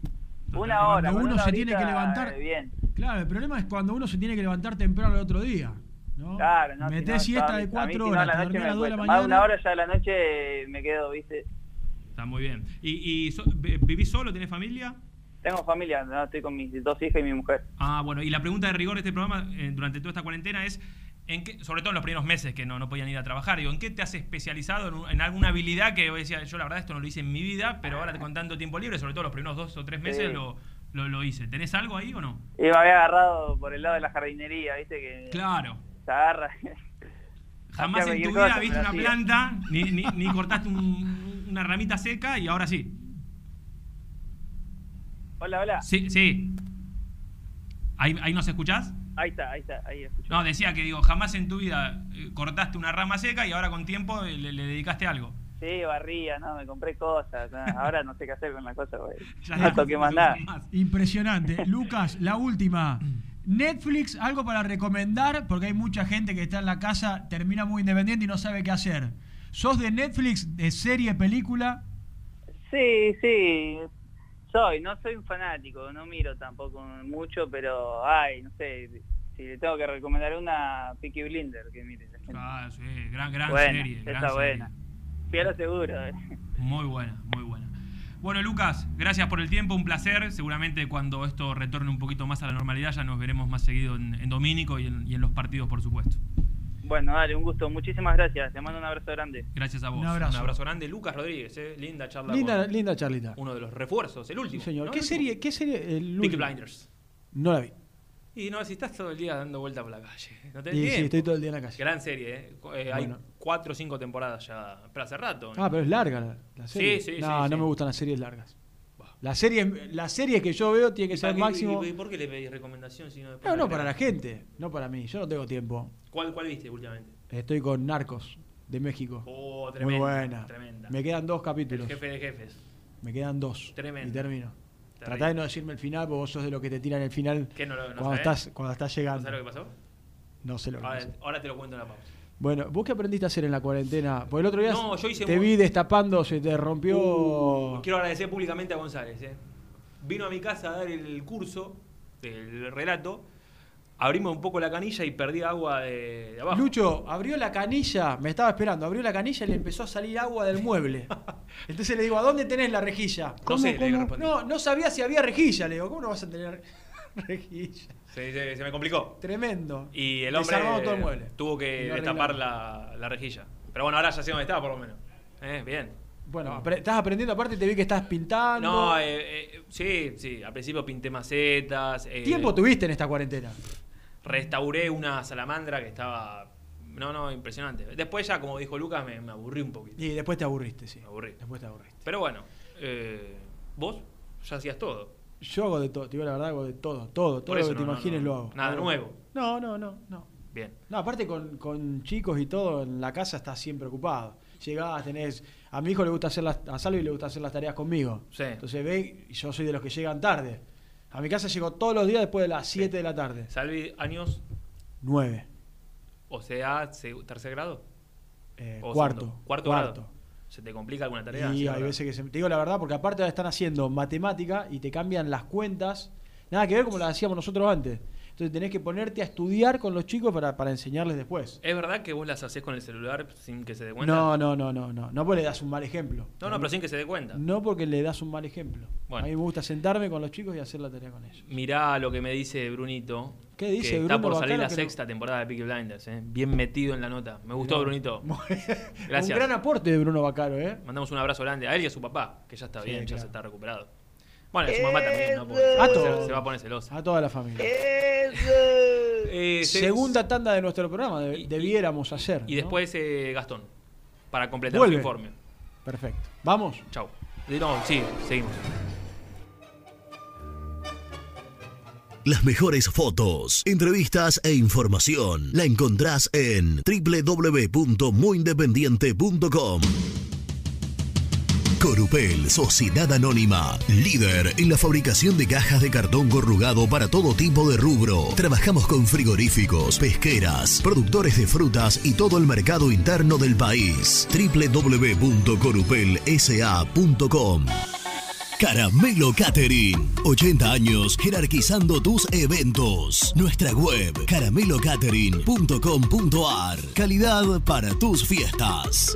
Una hora. Cuando uno una se tiene que levantar. eh, Bien. Claro, el problema es cuando uno se tiene que levantar temprano el otro día. ¿no? Claro, no. si Metés no, siesta de a mí cuatro si no, horas, a la te noche dormís a me las dos de la. Más de una mañana. hora ya a la noche me quedo, ¿viste? Está muy bien. ¿Y, y so- vi- vivís solo? ¿Tenés familia? Tengo familia, no, estoy con mis dos hijas y mi mujer. Ah, bueno, y la pregunta de rigor de este programa eh, durante toda esta cuarentena es, ¿en qué, sobre todo en los primeros meses que no, no podían ir a trabajar, digo, ¿en qué te has especializado en, un- en alguna habilidad que decías, yo la verdad esto no lo hice en mi vida, pero ahora con tanto tiempo libre, sobre todo los primeros dos o tres meses Sí. lo, lo, lo hice. ¿Tenés algo ahí o no? Y me había agarrado por el lado de la jardinería, ¿viste? Que Claro. se agarra. Jamás en tu vida cosa, viste una hacía. planta, ni, ni, ni cortaste un- una ramita seca y ahora sí. Hola, hola. Sí, sí. ¿Ahí, ahí nos escuchás? Ahí está, ahí está, ahí escucho. No, decía que digo, jamás en tu vida eh, cortaste una rama seca y ahora con tiempo eh, le, le dedicaste algo. Sí, barría, no, me compré cosas. no, ahora no sé qué hacer con las cosas, güey. Ya No toqué más nada. Impresionante. Lucas, la última. Netflix, algo para recomendar, porque hay mucha gente que está en la casa, termina muy independiente y no sabe qué hacer. ¿Sos de Netflix, de serie, película? Sí, sí. Soy, no soy un fanático, no miro tampoco mucho, pero, ay, no sé, si le tengo que recomendar una, Peaky Blinder, que mire. la gente. Ah, sí, gran, gran Buena, serie. gran buena. Fui a lo seguro. eh. Muy buena, muy buena. Bueno, Lucas, gracias por el tiempo, un placer. Seguramente cuando esto retorne un poquito más a la normalidad ya nos veremos más seguido en, en Domínico y en, y en los partidos, por supuesto. Bueno, dale, un gusto. Muchísimas gracias. Te mando un abrazo grande. Gracias a vos. Un abrazo. grande. Lucas Rodríguez, eh, linda charla. Linda, con linda charlita. uno de los refuerzos, el último. Sí, señor. ¿no? ¿Qué serie? ¿Qué serie? El Peaky. Blinders. No la vi. Y no, si estás todo el día dando vuelta por la calle. No tenés sí, tiempo. estoy todo el día en la calle. Gran serie, ¿eh? Eh, Hay Bueno. cuatro o cinco temporadas ya, pero hace rato. ¿no? Ah, pero es larga la, la serie. Sí, sí, no, sí, no sí. me gustan las series largas. La serie, la serie que yo veo tiene que ¿Y ser máximo. y- y ¿Por qué le pedís recomendación si no No, no, para la gente, no para mí. Yo no tengo tiempo. ¿Cuál, ¿Cuál viste últimamente? Estoy con Narcos de México. Oh, Muy tremenda, buena. tremenda. Me quedan dos capítulos. El jefe de jefes. Me quedan dos. Tremendo. Y termino. Terrible. Tratá de no decirme el final, porque vos sos de los que te tiran el final ¿Qué no lo- no cuando, sabés? estás, cuando estás ¿No llegando. sabes lo que pasó? No sé lo que pasó. ahora te lo cuento en la pausa. Bueno, ¿vos qué aprendiste a hacer en la cuarentena? Porque el otro día No, yo hice te muy- vi destapando, se te rompió. Uh, quiero agradecer públicamente a González. eh. Vino a mi casa a dar el curso, el relato. Abrimos un poco la canilla y perdí agua de, de abajo. Lucho abrió la canilla, me estaba esperando, abrió la canilla y le empezó a salir agua del mueble. Entonces le digo, ¿a dónde tenés la rejilla? No sé, le respondí. No, no sabía si había rejilla. Le digo, ¿cómo no vas a tener? Rejilla. Se, se- se me complicó. Tremendo. Y el hombre todo el mueble. tuvo que destapar la, la rejilla. Pero bueno, ahora ya sé dónde está, por lo menos. Eh, bien. Bueno, estás aprendiendo aparte, te vi que estás pintando. No, eh, eh, sí, sí. Al principio pinté macetas. eh, ¿Tiempo tuviste en esta cuarentena? Restauré una salamandra que estaba. No, no, impresionante. Después ya, como dijo Lucas, me, me aburrí un poquito. Y después te aburriste, sí. Me aburrí. Después te aburriste. Pero bueno, eh, vos ya hacías todo. Yo hago de todo, te digo la verdad, hago de todo, todo, todo lo que te no, imagines no. lo hago. Nada Hago- nuevo. No, no, no, no. Bien. No, aparte con, con chicos y todo, en la casa estás siempre ocupado. Llegás, tenés. A mi hijo le gusta hacer las. A Salvi le gusta hacer las tareas conmigo. Sí. Entonces ve, y yo soy de los que llegan tarde. A mi casa llego todos los días después de las 7 de la tarde. Salvi, años, 9. o sea, se- tercer grado. Eh, O cuarto. Cuarto, cuarto. grado. ¿Se te complica alguna tarea? Y Sí, hay veces que se. Te digo la verdad, porque aparte ahora están haciendo matemática y te cambian las cuentas. Nada que ver como las hacíamos nosotros antes. Entonces tenés que ponerte a estudiar con los chicos para, para enseñarles después. ¿Es verdad que vos las haces con el celular sin que se dé cuenta? No, no, no, no, no. No porque le das un mal ejemplo. No, no, pero sin que se dé cuenta. No porque le das un mal ejemplo. Bueno. A mí me gusta sentarme con los chicos y hacer la tarea con ellos. Mirá lo que me dice Brunito. ¿Qué dice que Está Bruno por salir la no- sexta temporada de Peaky Blinders, ¿eh? Bien metido en la nota. Me gustó. Brunito. Gracias. Un gran aporte de Bruno Bacaro, ¿eh? Mandamos un abrazo grande a él y a su papá, que ya está Sí, bien, ya se está recuperado. Bueno, su mamá también, ¿no? Porque A se- todos. se va a poner celosa. A toda la familia. Eh, se- Segunda tanda de nuestro programa, de- debiéramos hacer. Y ¿no? después eh, Gastón, para completar Vuelve. su informe. Perfecto. ¿Vamos? Chau. No, sí, seguimos. Las mejores fotos, entrevistas e información la encontrás en www.muyindependiente.com. Corupel, Sociedad Anónima, líder en la fabricación de cajas de cartón corrugado para todo tipo de rubro. Trabajamos con frigoríficos, pesqueras, productores de frutas y todo el mercado interno del país. www.corupelsa.com Caramelo Catering. 80 años jerarquizando tus eventos. Nuestra web caramelocatering.com.ar. Calidad para tus fiestas.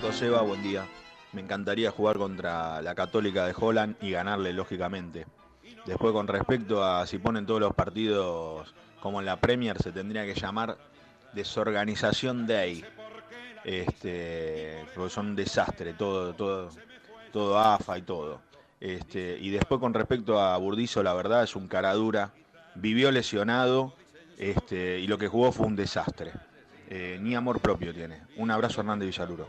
Nico buen día. Me encantaría jugar contra la Católica de Holland y ganarle, lógicamente. Después, con respecto a si ponen todos los partidos como en la Premier, se tendría que llamar Desorganización Day. Este, porque son un desastre, todo, todo, todo AFA y todo. Este, y después, con respecto a Burdizo, la verdad es un cara dura. Vivió lesionado este, y lo que jugó fue un desastre. Eh, ni amor propio tiene. Un abrazo, Hernández Villaluro.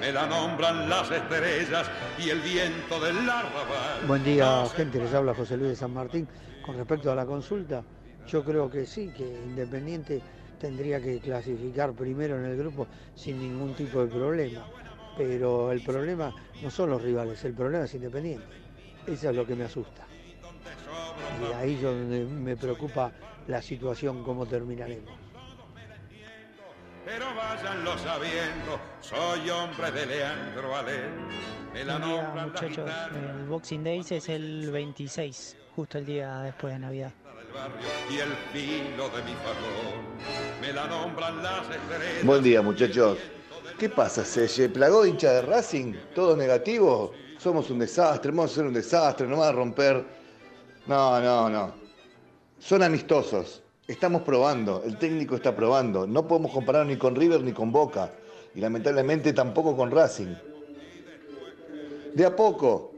Me la nombran las estrellas y el viento del arrabal. Buen día, gente. Les habla José Luis de San Martín. Con respecto a la consulta, yo creo que sí, que Independiente tendría que clasificar primero en el grupo sin ningún tipo de problema. Pero el problema no son los rivales, el problema es Independiente. Eso es lo que me asusta. Y ahí es donde me preocupa la situación, cómo terminaremos. Pero váyanlo sabiendo, soy hombre de Leandro Ale. Me la Buen día, nombran las muchachos. El Boxing Days es el 26, justo el día después de Navidad. del barrio y el filo de mi farol. Me la nombran las estrellas. Buen día, muchachos. ¿Qué pasa? ¿Se plagó hincha de Racing? ¿Todo negativo? Somos un desastre, vamos a ser un desastre, no van a romper. No, no, no. Son amistosos. Estamos probando, el técnico está probando. No podemos comparar ni con River ni con Boca. Y lamentablemente tampoco con Racing. De a poco,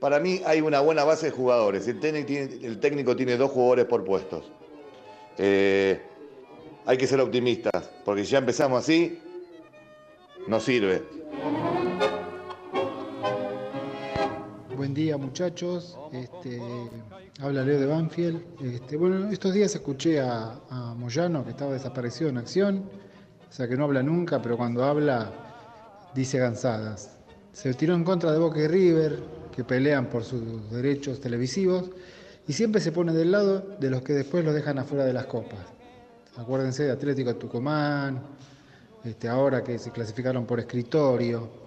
para mí hay una buena base de jugadores. El técnico tiene, dos jugadores por puestos. Eh, hay que ser optimistas, porque si ya empezamos así, no sirve. Buen día muchachos, este, habla Leo de Banfield. Este, bueno, estos días escuché a, Moyano que estaba desaparecido en acción, o sea que no habla nunca, pero cuando habla dice gansadas. Se tiró en contra de Boca y River, que pelean por sus derechos televisivos y siempre se pone del lado de los que después los dejan afuera de las copas. Acuérdense de Atlético Tucumán, este, ahora que se clasificaron por escritorio.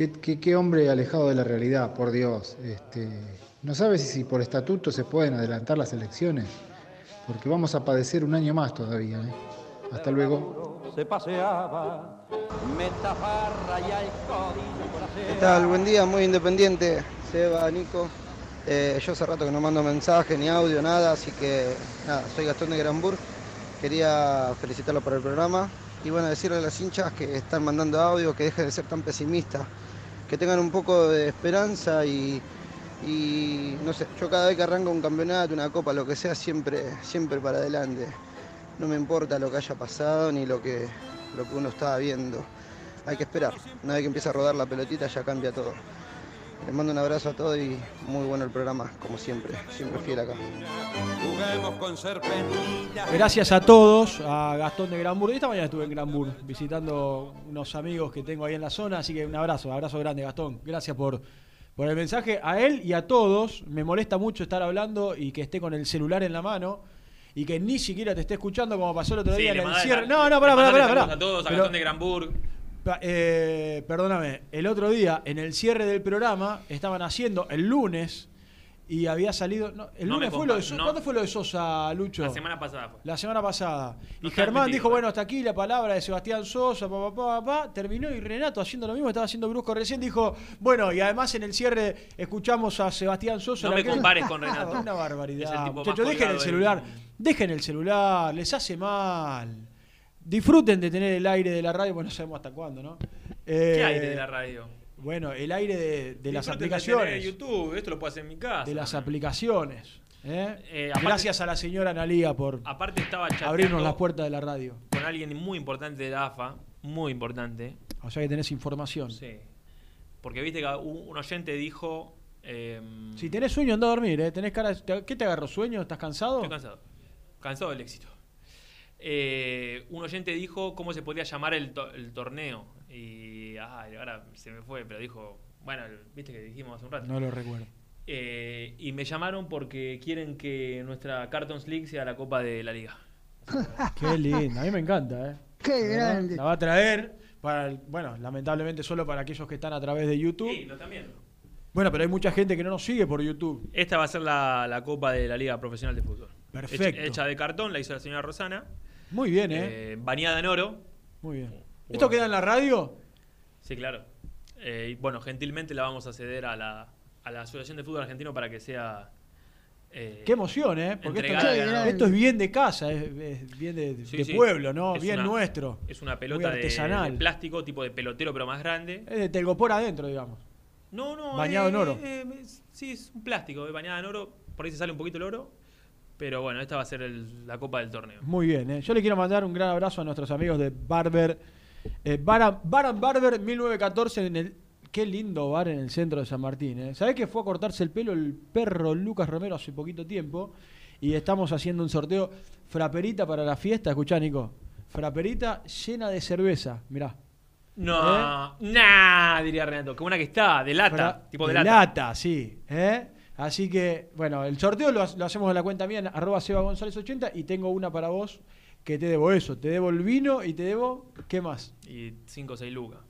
Qué, qué- qué hombre alejado de la realidad, por Dios. Este, no sabe si, si por estatuto se pueden adelantar las elecciones, porque vamos a padecer un año más todavía. ¿eh? Hasta luego. se paseaba, metafarra y alcohol ¿Qué tal? Buen día, muy independiente. Seba, Nico. Eh, yo hace rato que no mando mensaje, ni audio, nada, así que nada, soy Gastón de Granburg. Quería felicitarlo por el programa y bueno, decirle a las hinchas que están mandando audio que dejen de ser tan pesimistas, que tengan un poco de esperanza y, y no sé, yo cada vez que arranco un campeonato, una copa, lo que sea, siempre, siempre para adelante. No me importa lo que haya pasado ni lo que, lo que uno estaba viendo. Hay que esperar. Una vez que empieza a rodar la pelotita ya cambia todo. Les mando un abrazo a todos y muy bueno el programa, como siempre. Siempre fiel acá. Juguemos con serpentinas. Gracias a todos, a Gastón de Granburg. Esta mañana estuve en Granburg visitando unos amigos que tengo ahí en la zona, así que un abrazo, abrazo grande Gastón. Gracias por, por el mensaje a él y a todos. Me molesta mucho estar hablando y que esté con el celular en la mano y que ni siquiera te esté escuchando como pasó el otro Sí, día en el cierre. No, no, pará, pará, pará. a todos, a Pero- Gastón de Granburg. Eh, perdóname, el otro día, en el cierre del programa, estaban haciendo el lunes y había salido. no, el No lunes fue lo de Sosa. no. ¿Cuándo fue lo de Sosa, Lucho? La semana pasada fue. La semana pasada. y Germán dijo, ¿eh? bueno, hasta aquí la palabra de Sebastián Sosa, pa, pa, pa, pa, terminó y Renato haciendo lo mismo, estaba haciendo Brusco recién, dijo, bueno, y además en el cierre escuchamos a Sebastián Sosa. No me arquero". compares con Renato. Una barbaridad. Muchachos, dejen el celular, dejen el celular, les hace mal. Disfruten de tener el aire de la radio, bueno, no sabemos hasta cuándo, ¿no? ¿Qué Eh, aire de la radio? Bueno, el aire de, de las de aplicaciones. tener YouTube, esto lo puedo hacer en mi casa. de las aplicaciones. ¿eh? Eh, aparte- Gracias a la señora Analía por Aparte estaba abrirnos las puertas de la radio. con alguien muy importante de la AFA, muy importante. O sea que tenés información. Sí. Porque viste que un, un oyente dijo... em, Si tenés sueño, anda a dormir. ¿eh? ¿Tenés cara, ¿Qué te agarró sueño? ¿Estás cansado? Estoy cansado. Cansado del éxito. Eh, un oyente dijo cómo se podía llamar el, to- el torneo. Y ay, ahora se me fue, pero dijo, bueno, viste que dijimos hace un rato. No lo recuerdo. Eh, y me llamaron porque quieren que nuestra Cartons League sea la Copa de la Liga. Qué lindo. A mí me encanta. ¿eh? Qué grande. La va a traer. Para el- bueno, lamentablemente solo para aquellos que están a través de YouTube. Sí, lo también. Bueno, pero hay mucha gente que no nos sigue por YouTube. Esta va a ser la, la Copa de la Liga Profesional de Fútbol. Perfecto. Hecha, hecha de cartón, la hizo la señora Rosana. Muy bien, ¿eh? Eh, bañada en oro. Muy bien. Bueno. ¿Esto queda en la radio? Sí, claro. Eh, bueno, gentilmente la vamos a ceder a la, a la Asociación de Fútbol Argentino para que sea. eh, Qué emoción, ¿eh? Porque esto, es bien de casa, es, es bien de, Sí, de sí. pueblo, ¿no? Es bien una- nuestro. Es una pelota de, artesanal. de plástico, tipo de pelotero, pero más grande. Es de telgopor adentro, digamos. No, no. Bañado eh, en oro. eh, sí, es un plástico, eh, bañada en oro. Por ahí se sale un poquito el oro. Pero bueno, esta va a ser el- la copa del torneo. Muy bien, ¿eh? Yo le quiero mandar un gran abrazo a nuestros amigos de Barber. Eh, Baran, Baran Barber 1914 en el. Qué lindo bar en el centro de San Martín. ¿eh? ¿Sabés que fue a cortarse el pelo el perro Lucas Romero hace poquito tiempo? Y estamos haciendo un sorteo. Fraperita para la fiesta. Escuchá, Nico. Fraperita llena de cerveza. Mirá. No, nah, diría Renato. Qué buena que está, de lata. Fra- tipo de, de lata. sí. ¿eh? Así que, bueno, el sorteo lo, ha- lo hacemos en la cuenta mía, en arroba Seba González 80, y tengo una para vos que te debo eso. Te debo el vino y te debo, ¿qué más? Y 5 o 6 lucas.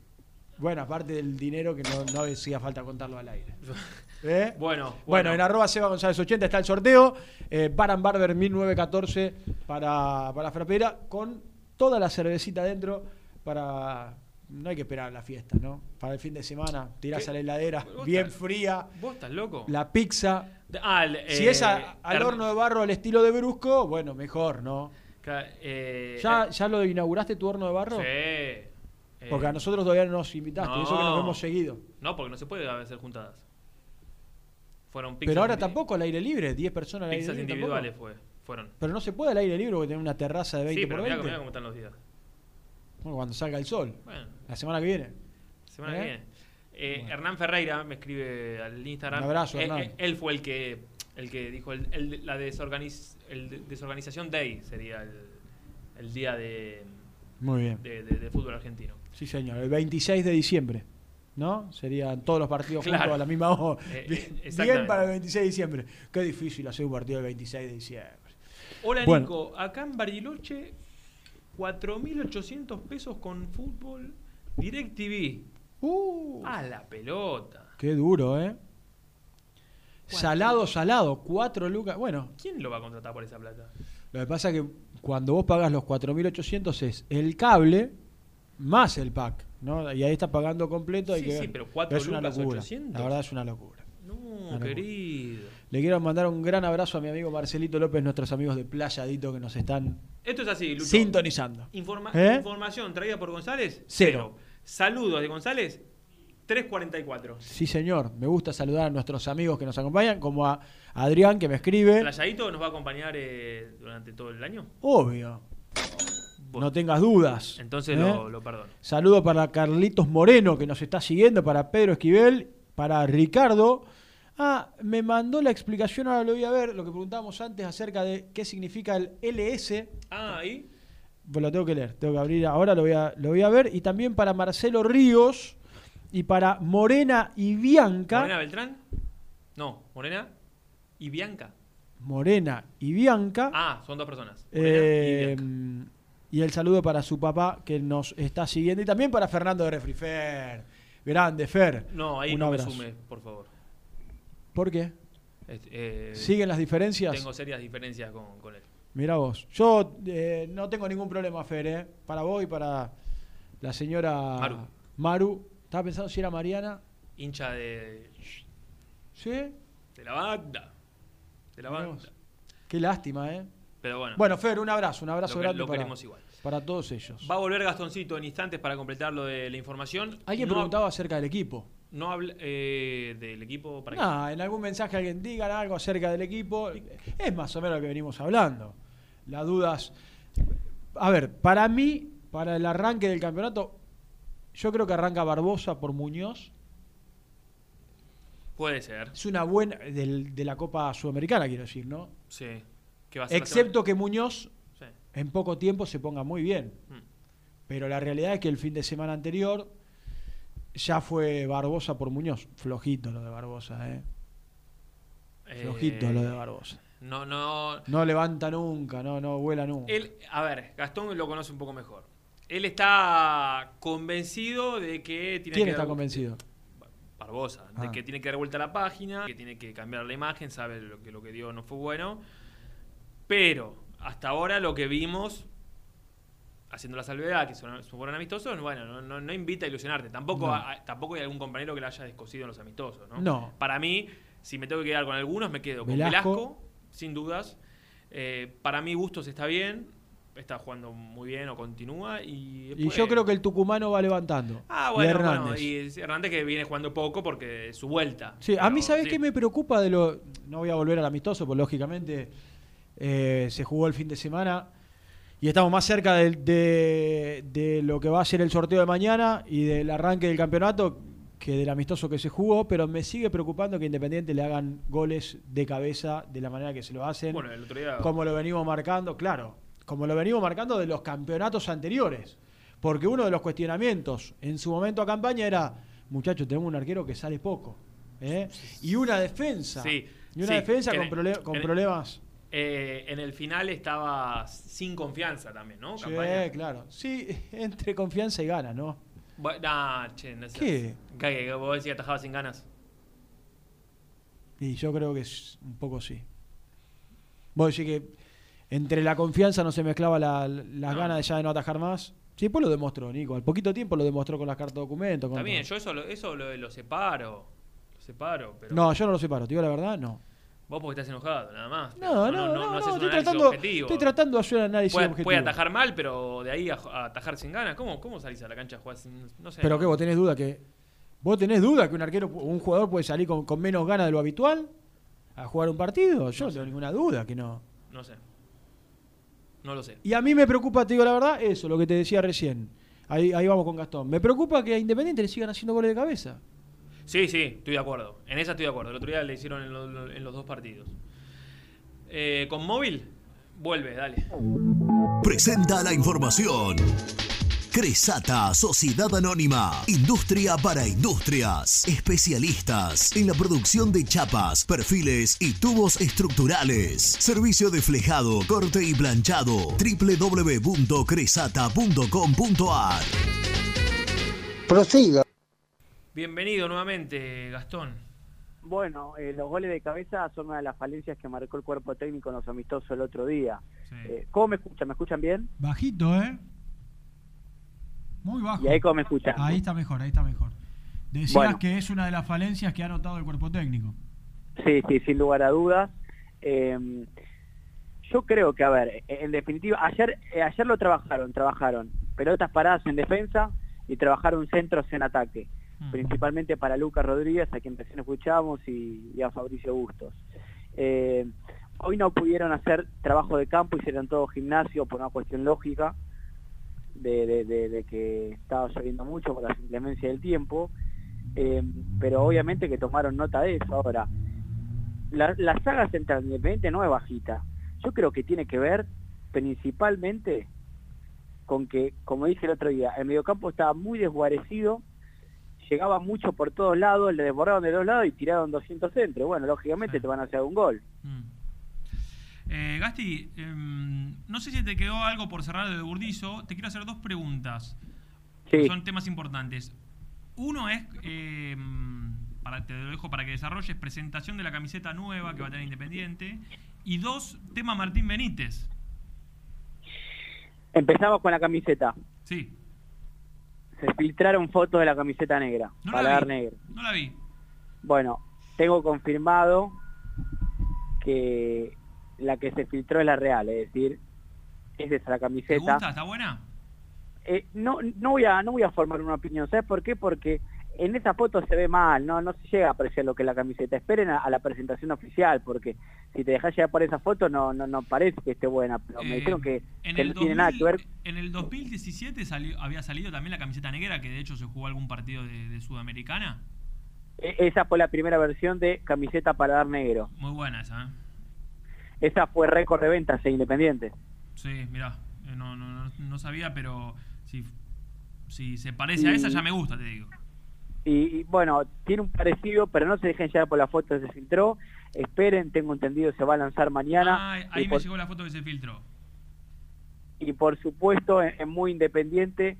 Bueno, aparte del dinero que no, no hacía falta contarlo al aire. ¿Eh? Bueno, Bueno, bueno. en arroba Seba González 80 está el sorteo. Eh, Baran Barber 1914 para, para Frapera, con toda la cervecita dentro para... No hay que esperar a la fiesta, ¿no? Para el fin de semana, tirás ¿Qué? a la heladera, ¿Vos bien estás- fría. ¿Vos estás loco? La pizza. Ah, el, si eh, es a- al horno de barro al estilo de Brusco, bueno, mejor, ¿no? Eh, ¿Ya, ¿Ya lo inauguraste tu horno de barro? Sí. Eh, Porque a nosotros todavía no nos invitaste, eso que nos no. hemos seguido. No, porque no se puede hacer juntadas. Fueron pizzas, Pero ahora tampoco al aire libre, 10 personas al aire pizzas libre. individuales tampoco. fue, fueron. Pero no se puede al aire libre porque tiene una terraza de 20 Sí, pero por mirá, 20. mirá cómo están los días. Bueno, cuando salga el sol. Bueno. La semana que viene. Semana ¿Eh? que viene. Eh, Hernán Ferreira me escribe al Instagram. Un abrazo, Eh, Hernán. él fue el que el que dijo el, el- la desorganiz, el de- desorganización day sería el, el día de, Muy bien. de, de- de fútbol argentino. Sí, señor. El 26 de diciembre. ¿no? Serían todos los partidos Claro. juntos a la misma hora. Eh, Bien, para el 26 de diciembre. Qué difícil hacer un partido el 26 de diciembre. Hola Bueno. Nico, acá en Bariloche 4.800 pesos con fútbol DirecTV. Uh. A la pelota. Qué duro, ¿eh? Salado, salado, 4 lucas. Bueno, ¿Quién lo va a contratar por esa plata? lo que pasa es que cuando vos pagas los 4.800 es el cable más el pack, ¿no? Y ahí estás pagando completo. hay Sí, que sí, ver. pero cuatro es una lucas, locura. 800. La verdad es una locura. No, locura. querido. Le quiero mandar un gran abrazo a mi amigo Marcelito López, nuestros amigos de Playadito que nos están Esto es así, Lucho. sintonizando. Informa- ¿Eh? Información traída por González, Cero. Saludos de González, 344. Sí, señor. Me gusta saludar a nuestros amigos que nos acompañan, como a Adrián que me escribe. ¿Playadito nos va a acompañar eh, durante todo el año? Obvio. No tengas dudas. Entonces ¿eh? lo, lo perdono. Saludo para Carlitos Moreno que nos está siguiendo, para Pedro Esquivel, para Ricardo. Ah, me mandó la explicación, ahora lo voy a ver, lo que preguntábamos antes acerca de qué significa el LS. Ah, ahí. Pues lo tengo que leer, tengo que abrir ahora, lo voy a, lo voy a ver. Y también para Marcelo Ríos y para Morena y Bianca. ¿Morena Beltrán? No, Morena y Bianca. Morena y Bianca. Ah, son dos personas. Y Eh, Bianca. y el saludo para su papá que nos está siguiendo. Y también para Fernando de Refri. Fer. Grande, Fer. No, ahí Un no abrazo. me sume, por favor. ¿Por qué? Este, eh, ¿Siguen las diferencias? Tengo serias diferencias con, con él. Mira vos. Yo eh, no tengo ningún problema, Fer, ¿eh? Para vos y para la señora Maru. Maru. Estaba pensando si era Mariana. Hincha de. ¿Sí? De la banda. De la Mirá banda. vos. Qué lástima, ¿eh? Pero bueno. Bueno, Fer, un abrazo, un abrazo Lo grande lo para, queremos igual. para todos ellos. Va a volver Gastoncito en instantes para completar lo de la información. Alguien No- preguntaba acerca del equipo. No habla eh, del equipo para No, en algún mensaje alguien diga algo acerca del equipo. Es más o menos lo que venimos hablando. Las dudas. A ver, para mí, para el arranque del campeonato, yo creo que arranca Barbosa por Muñoz. Puede ser. Es una buena. del- de la Copa Sudamericana, quiero decir, ¿no? Sí. ¿Qué va a ser la Excepto que Muñoz Sí. en poco tiempo se ponga muy bien. Mm. Pero la realidad es que el fin de semana anterior ya fue Barbosa por Muñoz. Flojito lo de Barbosa, ¿eh? Eh, Flojito lo de Barbosa. No, no. No levanta nunca, no, no vuela nunca. Él, a ver, Gastón lo conoce un poco mejor. Él está convencido de que tiene ¿Quién que está dar- convencido? Barbosa, Ah. de que tiene que dar vuelta a la página, que tiene que cambiar la imagen, sabe lo que lo que dio no fue bueno. Pero hasta ahora lo que vimos, haciendo la salvedad, que son, fueron amistosos, bueno, no, no- no invita a ilusionarte. Tampoco, No. a- tampoco hay algún compañero que la haya descosido en los amistosos, ¿no? No. Para mí, si me tengo que quedar con algunos, me quedo con Velasco. Velasco, sin dudas. Eh, para mí, Bustos está bien, está jugando muy bien o continúa. Y, Y yo creo que el tucumano va levantando. Ah, Y bueno, Hernández. bueno, y Hernández que viene jugando poco porque es su vuelta. Sí, a mí, ¿sabes sí. qué me preocupa de lo.? No voy a volver al amistoso, porque lógicamente eh, se jugó el fin de semana y estamos más cerca de, de- de lo que va a ser el sorteo de mañana y del arranque del campeonato que del amistoso que se jugó, pero me sigue preocupando que Independiente le hagan goles de cabeza de la manera que se lo hacen. Bueno, el otro día- Como lo venimos marcando, claro, como lo venimos marcando de los campeonatos anteriores. Porque uno de los cuestionamientos en su momento a campaña era, muchachos, tenemos un arquero que sale poco. ¿eh? Y una defensa. Sí, y una sí, defensa en con, el- problemas. Eh, en el final estaba sin confianza también, ¿no? Sí, Campaña. claro. Sí, entre confianza y ganas, ¿no? Bu- nah, che, no seas- ¿Qué? ¿Vos decís que atajaba sin ganas? Y yo creo que es un poco sí. Vos decís que entre la confianza no se mezclaba la- las ganas de ya de no atajar más. Sí, después lo demostró, Nico. Al poquito tiempo lo demostró con las cartas de documento. con Está bien, todo. yo eso, lo, eso lo, lo separo. Lo separo, pero. No, yo no lo separo, te digo la verdad, no. Vos porque estás enojado, nada más. No, no, no, no, haces un estoy, análisis tratando, objetivo. estoy tratando de hacer un análisis Puede, objetivo. puede atajar mal, pero de ahí a, a atajar sin ganas. ¿Cómo, ¿Cómo salís a la cancha a jugar sin.? No sé. Pero no- que vos tenés duda que. ¿Vos tenés duda que un arquero, un jugador puede salir con, con menos ganas de lo habitual a jugar un partido? Yo no tengo ninguna duda que no. No sé. No lo sé. Y a mí me preocupa, te digo la verdad, eso, lo que te decía recién. Ahí, ahí vamos con Gastón. Me preocupa que a Independiente le sigan haciendo goles de cabeza. Sí, sí, estoy de acuerdo. En esa estoy de acuerdo. El otro día le hicieron en, lo- en los dos partidos. Eh, con móvil, vuelve, dale. Presenta la información. Cresata, Sociedad Anónima, Industria para Industrias, especialistas en la producción de chapas, perfiles y tubos estructurales. Servicio de flejado, corte y planchado. www.cresata.com.ar Prosiga. Bienvenido nuevamente, Gastón. Bueno, eh, los goles de cabeza son una de las falencias que marcó el cuerpo técnico en los amistosos el otro día. Eh, ¿Cómo me escuchan? ¿Me escuchan bien? Bajito, ¿eh? Muy bajo. ¿Y ahí cómo me escuchan? Ahí está mejor, ahí está mejor. Decías Bueno. que es una de las falencias que ha notado el cuerpo técnico. Sí, sí, sin lugar a dudas. Eh, yo creo que, a ver, en definitiva, ayer, eh, ayer lo trabajaron, trabajaron pelotas paradas en defensa y trabajaron centros en ataque, principalmente para Lucas Rodríguez, a quien recién escuchamos, y, a Fabricio Bustos. Eh, hoy no pudieron hacer trabajo de campo, hicieron todo gimnasio por una cuestión lógica, de, de- de- de que estaba lloviendo mucho por la inclemencia del tiempo, eh, pero obviamente que tomaron nota de eso. Ahora, la, la saga central independiente no es bajita. Yo creo que tiene que ver principalmente con que, como dije el otro día, el mediocampo estaba muy desguarecido, llegaba mucho por todos lados, le desbordaron de dos lados y tiraron 200 centros. Bueno, lógicamente te van a hacer un gol. Eh, Gasti, em, no sé si te quedó algo por cerrar de Burdizo. Te quiero hacer dos preguntas. Sí. Son temas importantes. Uno es, em, para, te lo dejo para que desarrolles, presentación de la camiseta nueva que va a tener Independiente. Y dos, tema Martín Benítez. Empezamos con la camiseta. Sí. Se filtraron fotos de la camiseta negra, No la paladar vi. negro. No la vi. Bueno, tengo confirmado que la que se filtró es la real, es decir, es esa la ¿Te camiseta. gusta? ¿Está buena? Eh, no, no voy a no voy a formar una opinión, ¿sabes por qué? Porque en esa foto se ve mal, no no se llega a apreciar lo que es la camiseta. Esperen a, a la presentación oficial, porque si te dejas llevar por esa foto no no no parece que esté buena. Pero me Eh, dijeron que, En que el, no tiene nada que 2000 ver. en el 2017 salió, había salido también la camiseta negra, que de hecho se jugó algún partido de, de Sudamericana. E- Esa fue la primera versión de camiseta para dar negro. Muy buena esa, ¿eh? Esa fue récord de ventas en Independiente. Sí, mirá, eh, no, no, no, no sabía, pero si, si se parece a esa ya me gusta, te digo. Y, y, bueno, tiene un parecido, pero no se dejen llevar por la foto que se filtró. Esperen, tengo entendido, se va a lanzar mañana. Ah, ahí me por, llegó la foto que se filtró. y por supuesto, es, muy independiente.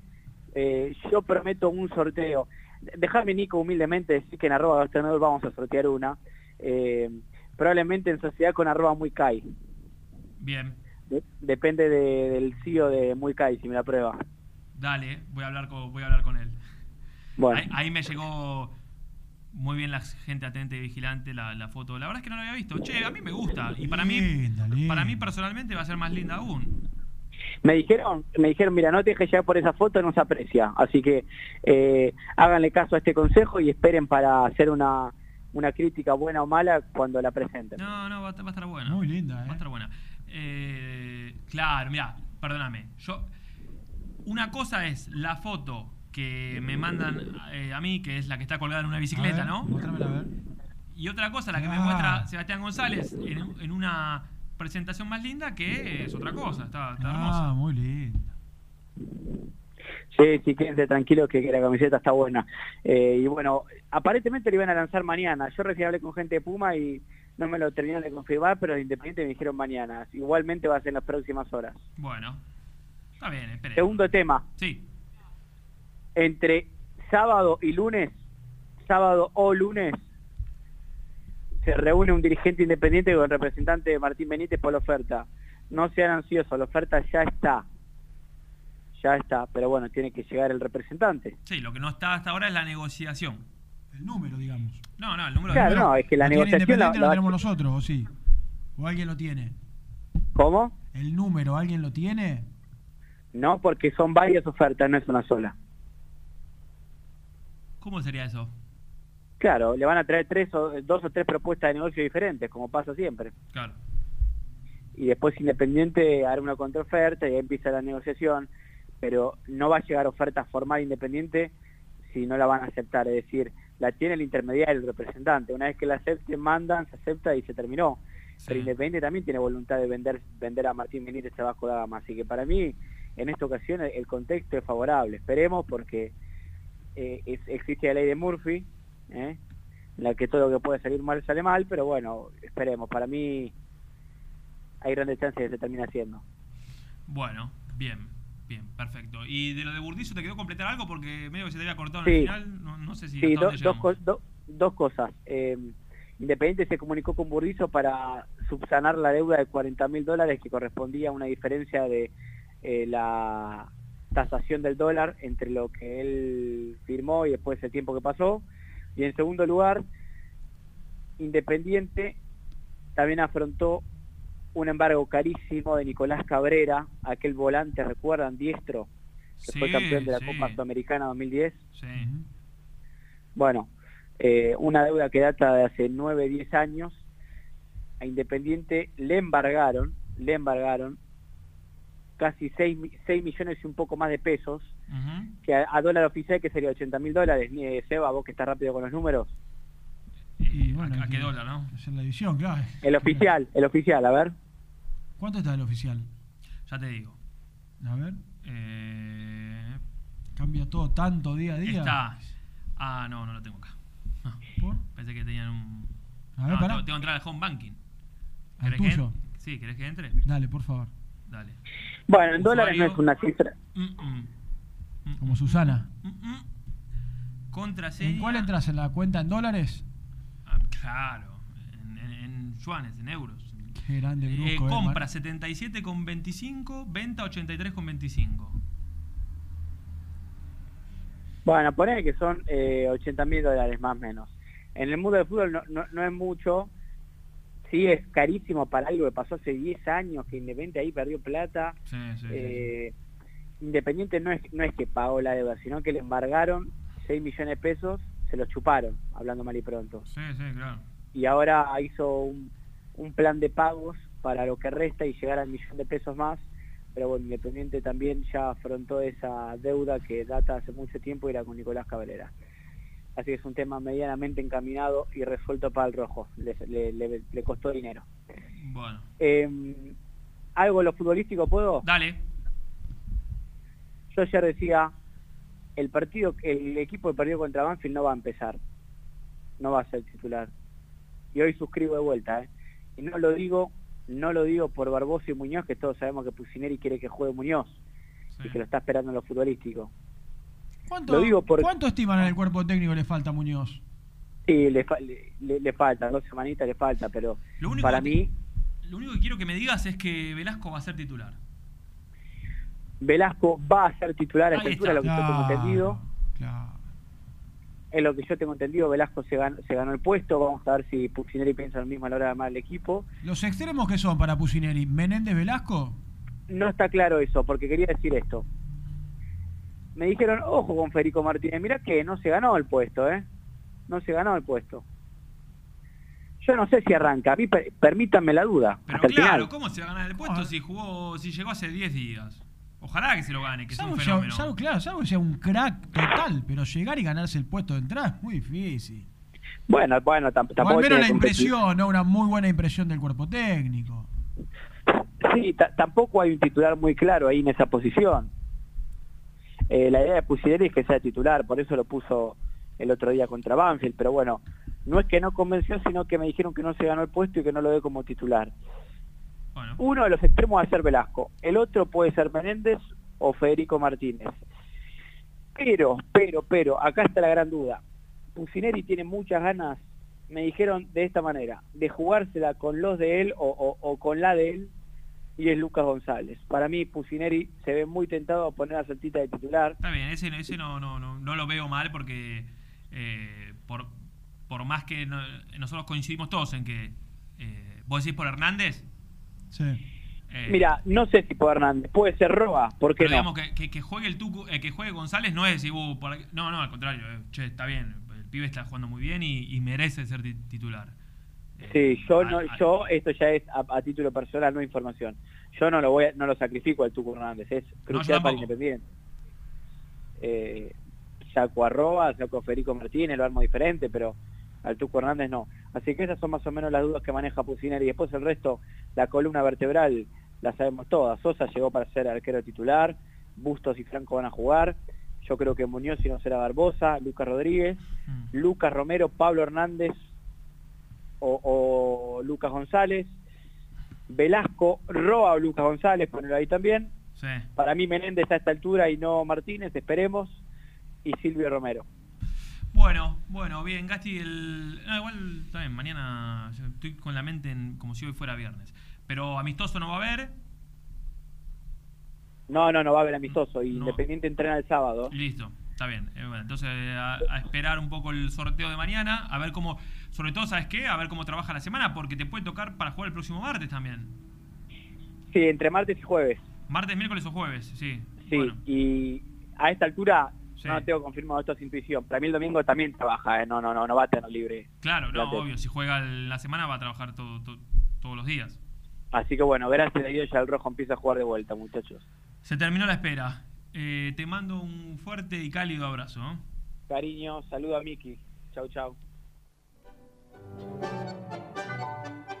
eh, yo prometo un sorteo. Déjame, Nico, humildemente decir que en arroba Gastronador vamos a sortear una. eh, probablemente en sociedad con arroba muy Kai. Bien, De- depende de- del CEO de muy Kai, si me la prueba. dale, voy a hablar con, voy a hablar con él. Bueno. Ahí, ahí me llegó muy bien la gente atenta y vigilante la, la foto. La verdad es que no la había visto. Che, a mí me gusta. Y para mí, para mí personalmente va a ser más linda aún. Me dijeron, me dijeron, mira, no te dejes llevar por esa foto, no se aprecia. Así que eh, háganle caso a este consejo y esperen para hacer una, una crítica buena o mala cuando la presenten. No, no, va, a- va a estar buena. Muy linda, Va a ¿eh? estar buena. Eh, claro, mira, perdóname. Yo, una cosa es la foto que me mandan eh, a mí, que es la que está colgada en una bicicleta, A ver, ¿no? muéstramela, a ver. Y otra cosa, la que me Ah. muestra Sebastián González en, en una presentación más linda, que es otra cosa. Está, está hermosa. Ah, muy linda. Sí, sí, quédense tranquilos que, que la camiseta está buena. Eh, y bueno, aparentemente le iban a lanzar mañana. Yo recién hablé con gente de Puma y no me lo terminaron de confirmar, pero de Independiente me dijeron mañana. Igualmente va a ser en las próximas horas. Bueno, está bien, espere. Segundo tema. Sí. Entre sábado y lunes, sábado o lunes, se reúne un dirigente independiente con el representante de Martín Benítez por la oferta. No sean ansiosos, la oferta ya está. Ya está, pero bueno, tiene que llegar el representante. Sí, lo que no está hasta ahora es la negociación. El número, digamos. No, no, el número Claro, de no, es que la ¿Lo tiene negociación la- Independiente la- lo tenemos nosotros, o sí? ¿O alguien lo tiene? ¿Cómo? ¿El número alguien lo tiene? No, porque son varias ofertas, no es una sola. ¿Cómo sería eso? Claro, le van a traer tres o, dos o tres propuestas de negocio diferentes, como pasa siempre. Claro. y después Independiente hará una contraoferta y ahí empieza la negociación, pero no va a llegar oferta formal Independiente si no la van a aceptar, es decir, la tiene el intermediario, el representante, una vez que la acepten, mandan, se acepta y se terminó. Pero Independiente también tiene voluntad de vender vender a Martín Benítez a Vasco da Gama, así que para mí en esta ocasión el contexto es favorable. Esperemos porque eh, es- existe la ley de Murphy, ¿eh? en la que todo lo que puede salir mal sale mal, pero bueno, esperemos. Para mí hay grandes chances de que se termine haciendo. Bueno, bien, bien, perfecto. ¿Y de lo de Burdizo te quedó completar algo? Porque medio que se te había cortado en Sí. el final. No, no sé si. Sí, do- dos, co- do- dos cosas. Eh, Independiente se comunicó con Burdizo para subsanar la deuda de 40 mil dólares que correspondía a una diferencia de eh, la tasación del dólar entre lo que él firmó y después el tiempo que pasó. Y en segundo lugar, Independiente también afrontó un embargo carísimo de Nicolás Cabrera, aquel volante, recuerdan, diestro, que fue campeón de la sí. Copa Sudamericana 2010. Sí. Bueno, eh, una deuda que data de hace 9, 10 años. A Independiente le embargaron, le embargaron casi 6, millones y un poco más de pesos, que a, a dólar oficial que sería 80 mil dólares. Ni eh, Seba, vos que estás rápido con los números. Y bueno, ¿A qué dólar, no? Es en la edición, claro. El oficial, el oficial, a ver. ¿Cuánto está el oficial? Ya te digo. A ver. Eh, Cambia todo tanto día a día. está. Ah, no, no lo tengo acá. Ah, Pensé que tenían un. A ver, No, pará. tengo, tengo que entrar al home banking. ¿Al ¿Querés que tuyo? en- Sí, ¿querés que entre? Dale, por favor. Dale. Bueno, en dólares no es una cifra. Mm, mm. Como Susana. Contraseña. ¿En cuál entras? ¿En la cuenta en dólares? Ah, claro. En, en, en yuanes, en euros. Qué grande Eh, grupo. eh, compra Mar- 77,25, venta 83,25. Bueno, poner que son eh, 80 mil dólares más o menos. En el mundo del fútbol no, no, no es mucho. Sí, es carísimo para algo que pasó hace 10 años, que Independiente ahí perdió plata. Sí, sí, sí. Eh, Independiente no es, no es que pagó la deuda, sino que le embargaron 6 millones de pesos, se los chuparon, hablando mal y pronto. Sí, sí, claro. Y ahora hizo un, un plan de pagos para lo que resta y llegar al millón de pesos más. Pero bueno, Independiente también ya afrontó esa deuda que data hace mucho tiempo y era con Nicolás Cabrera. Así que es un tema medianamente encaminado y resuelto para el rojo. Le, le- le- le costó dinero. Bueno. Eh, ¿Algo de lo futbolístico puedo? Dale. Yo ayer decía, el partido, el equipo que perdió contra Banfield no va a empezar. No va a ser titular. Y hoy suscribo de vuelta, ¿eh? Y no lo digo, no lo digo por Barbosa y Muñoz, que todos sabemos que Pusineri quiere que juegue Muñoz y que lo está esperando en lo futbolístico. ¿Cuánto, Lo digo por- ¿Cuánto estiman en el cuerpo técnico le falta a Muñoz? Sí, le, le, falta, dos semanitas le falta, pero Lo único para que- mí Lo único que quiero que me digas es que Velasco va a ser titular. Velasco va a ser titular a esta altura, lo que yo tengo entendido. Claro. Es lo que yo tengo entendido, Velasco se ganó, se ganó el puesto, vamos a ver si Pusineri piensa lo mismo a la hora de armar el equipo. ¿Los extremos que son para Pusineri? ¿Menéndez Velasco? No está claro eso, porque quería decir esto. Me dijeron, ojo con Federico Martínez, mira que no se ganó el puesto, ¿eh? No se ganó el puesto. Yo no sé si arranca, a mí per- permítanme la duda, Pero hasta el claro, final. ¿cómo se va a ganar el puesto si jugó, si llegó hace 10 días? Ojalá que se lo gane, que es un Salvo, sea- fenómeno. salvo- claro, salvo que sea un crack total, pero llegar y ganarse el puesto de entrada es muy difícil. Bueno, bueno, tam- O tampoco al menos la impresión, ¿no? Una muy buena impresión del cuerpo técnico. Sí, ta- tampoco hay un titular muy claro ahí en esa posición. Eh, la idea de Pusineri es que sea titular, por eso lo puso el otro día contra Banfield, pero bueno, no es que no convenció, sino que me dijeron que no se ganó el puesto y que no lo dé como titular. Uno de los extremos va a ser Velasco, el otro puede ser Menéndez o Federico Martínez. Pero, pero, pero, acá está la gran duda. Pusineri tiene muchas ganas, me dijeron de esta manera, de jugársela con los de él o, o- o con la de él, y es Lucas González. Para mí, Pusineri se ve muy tentado a poner a Saltita de titular. Está bien, ese, ese no, no, no, no lo veo mal porque eh, por, por más que no- nosotros coincidimos todos en que eh, vos decís por Hernández, Sí. eh, Mira, no sé si puede Hernández, puede ser Roa, ¿por qué pero no? digamos que, que, que juegue el Tucu, eh, que juegue González no es decir, "Uh, por aquí". no, no, al contrario, eh, che, está bien, el pibe está jugando muy bien y, y merece ser ti- titular. Sí, yo no, yo esto ya es a, a título personal, no información. Yo no lo voy, a- no lo sacrifico al Tuco Hernández, es crucial para. Independiente. Eh, saco a Roa, saco a Federico Martínez, lo armo diferente, pero al Tuco Hernández no. Así que esas son más o menos las dudas que maneja Pusineri. Y después el resto, la columna vertebral, la sabemos todas. Sosa llegó para ser arquero titular, Bustos y Franco van a jugar. Yo creo que Muñoz y no será Barbosa, Lucas Rodríguez, Lucas Romero, Pablo Hernández o, o Lucas González, Velasco, Roa o Lucas González, ponerlo ahí también. Sí. Para mí Menéndez a esta altura y no Martínez, esperemos. Y Silvio Romero. Bueno, bueno, bien, Gasti, el... ah, igual también, mañana estoy con la mente en- como si hoy fuera viernes. Pero amistoso no va a haber. No, no, no va a haber amistoso. Y Independiente entrena el sábado. Listo, está bien. Eh, bueno, entonces a, a esperar un poco el sorteo de mañana, a ver cómo, sobre todo, ¿sabes qué? A ver cómo trabaja la semana, porque te puede tocar para jugar el próximo martes también. Sí, entre martes y jueves. Martes, miércoles o jueves, sí. Sí, Bueno, y a esta altura no tengo confirmado esto es intuición. Para mí el domingo también trabaja, ¿eh? no, no, no, no va a tener libre. claro, no, obvio, si juega el- la semana va a trabajar todo, todo- todos los días. Así que bueno, gracias a Dios ya el rojo empieza a jugar de vuelta, muchachos. Se terminó la espera. Eh, te mando un fuerte y cálido abrazo. ¿eh? Cariño, saludo a Miki. Chau, chau. Thank you.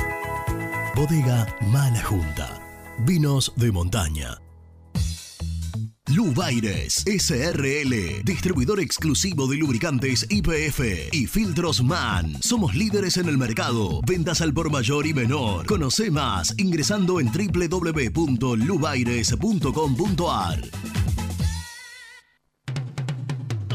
Bodega Mala Junta. Vinos de montaña. Lubaires SRL, distribuidor exclusivo de lubricantes IPF y filtros MAN. Somos líderes en el mercado. Ventas al por mayor y menor. Conoce más ingresando en www.lubaires.com.ar.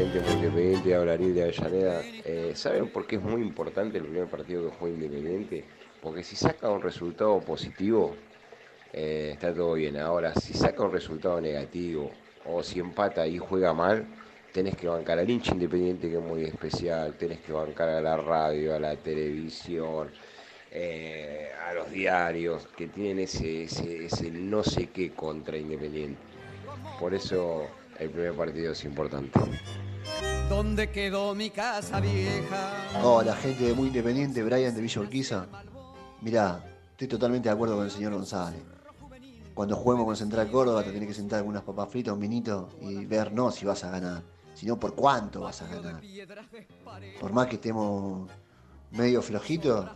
Gente muy independiente, habla Ariel de Avellaneda. Eh, ¿Saben por qué es muy importante el primer partido que juega Independiente? Porque si saca un resultado positivo, eh, está todo bien. Ahora, si saca un resultado negativo o si empata y juega mal, tenés que bancar al hincha independiente que es muy especial, tenés que bancar a la radio, a la televisión, eh, a los diarios que tienen ese, ese, ese no sé qué contra Independiente. Por eso el primer partido es importante. ¿Dónde quedó mi casa vieja? Hola, gente de Muy Independiente, Brian de Villa Urquiza. Mirá, estoy totalmente de acuerdo con el señor González. Cuando juguemos con Central Córdoba te tenés que sentar con unas papas fritas, un vinito y ver no si vas a ganar, sino por cuánto vas a ganar. Por más que estemos medio flojitos,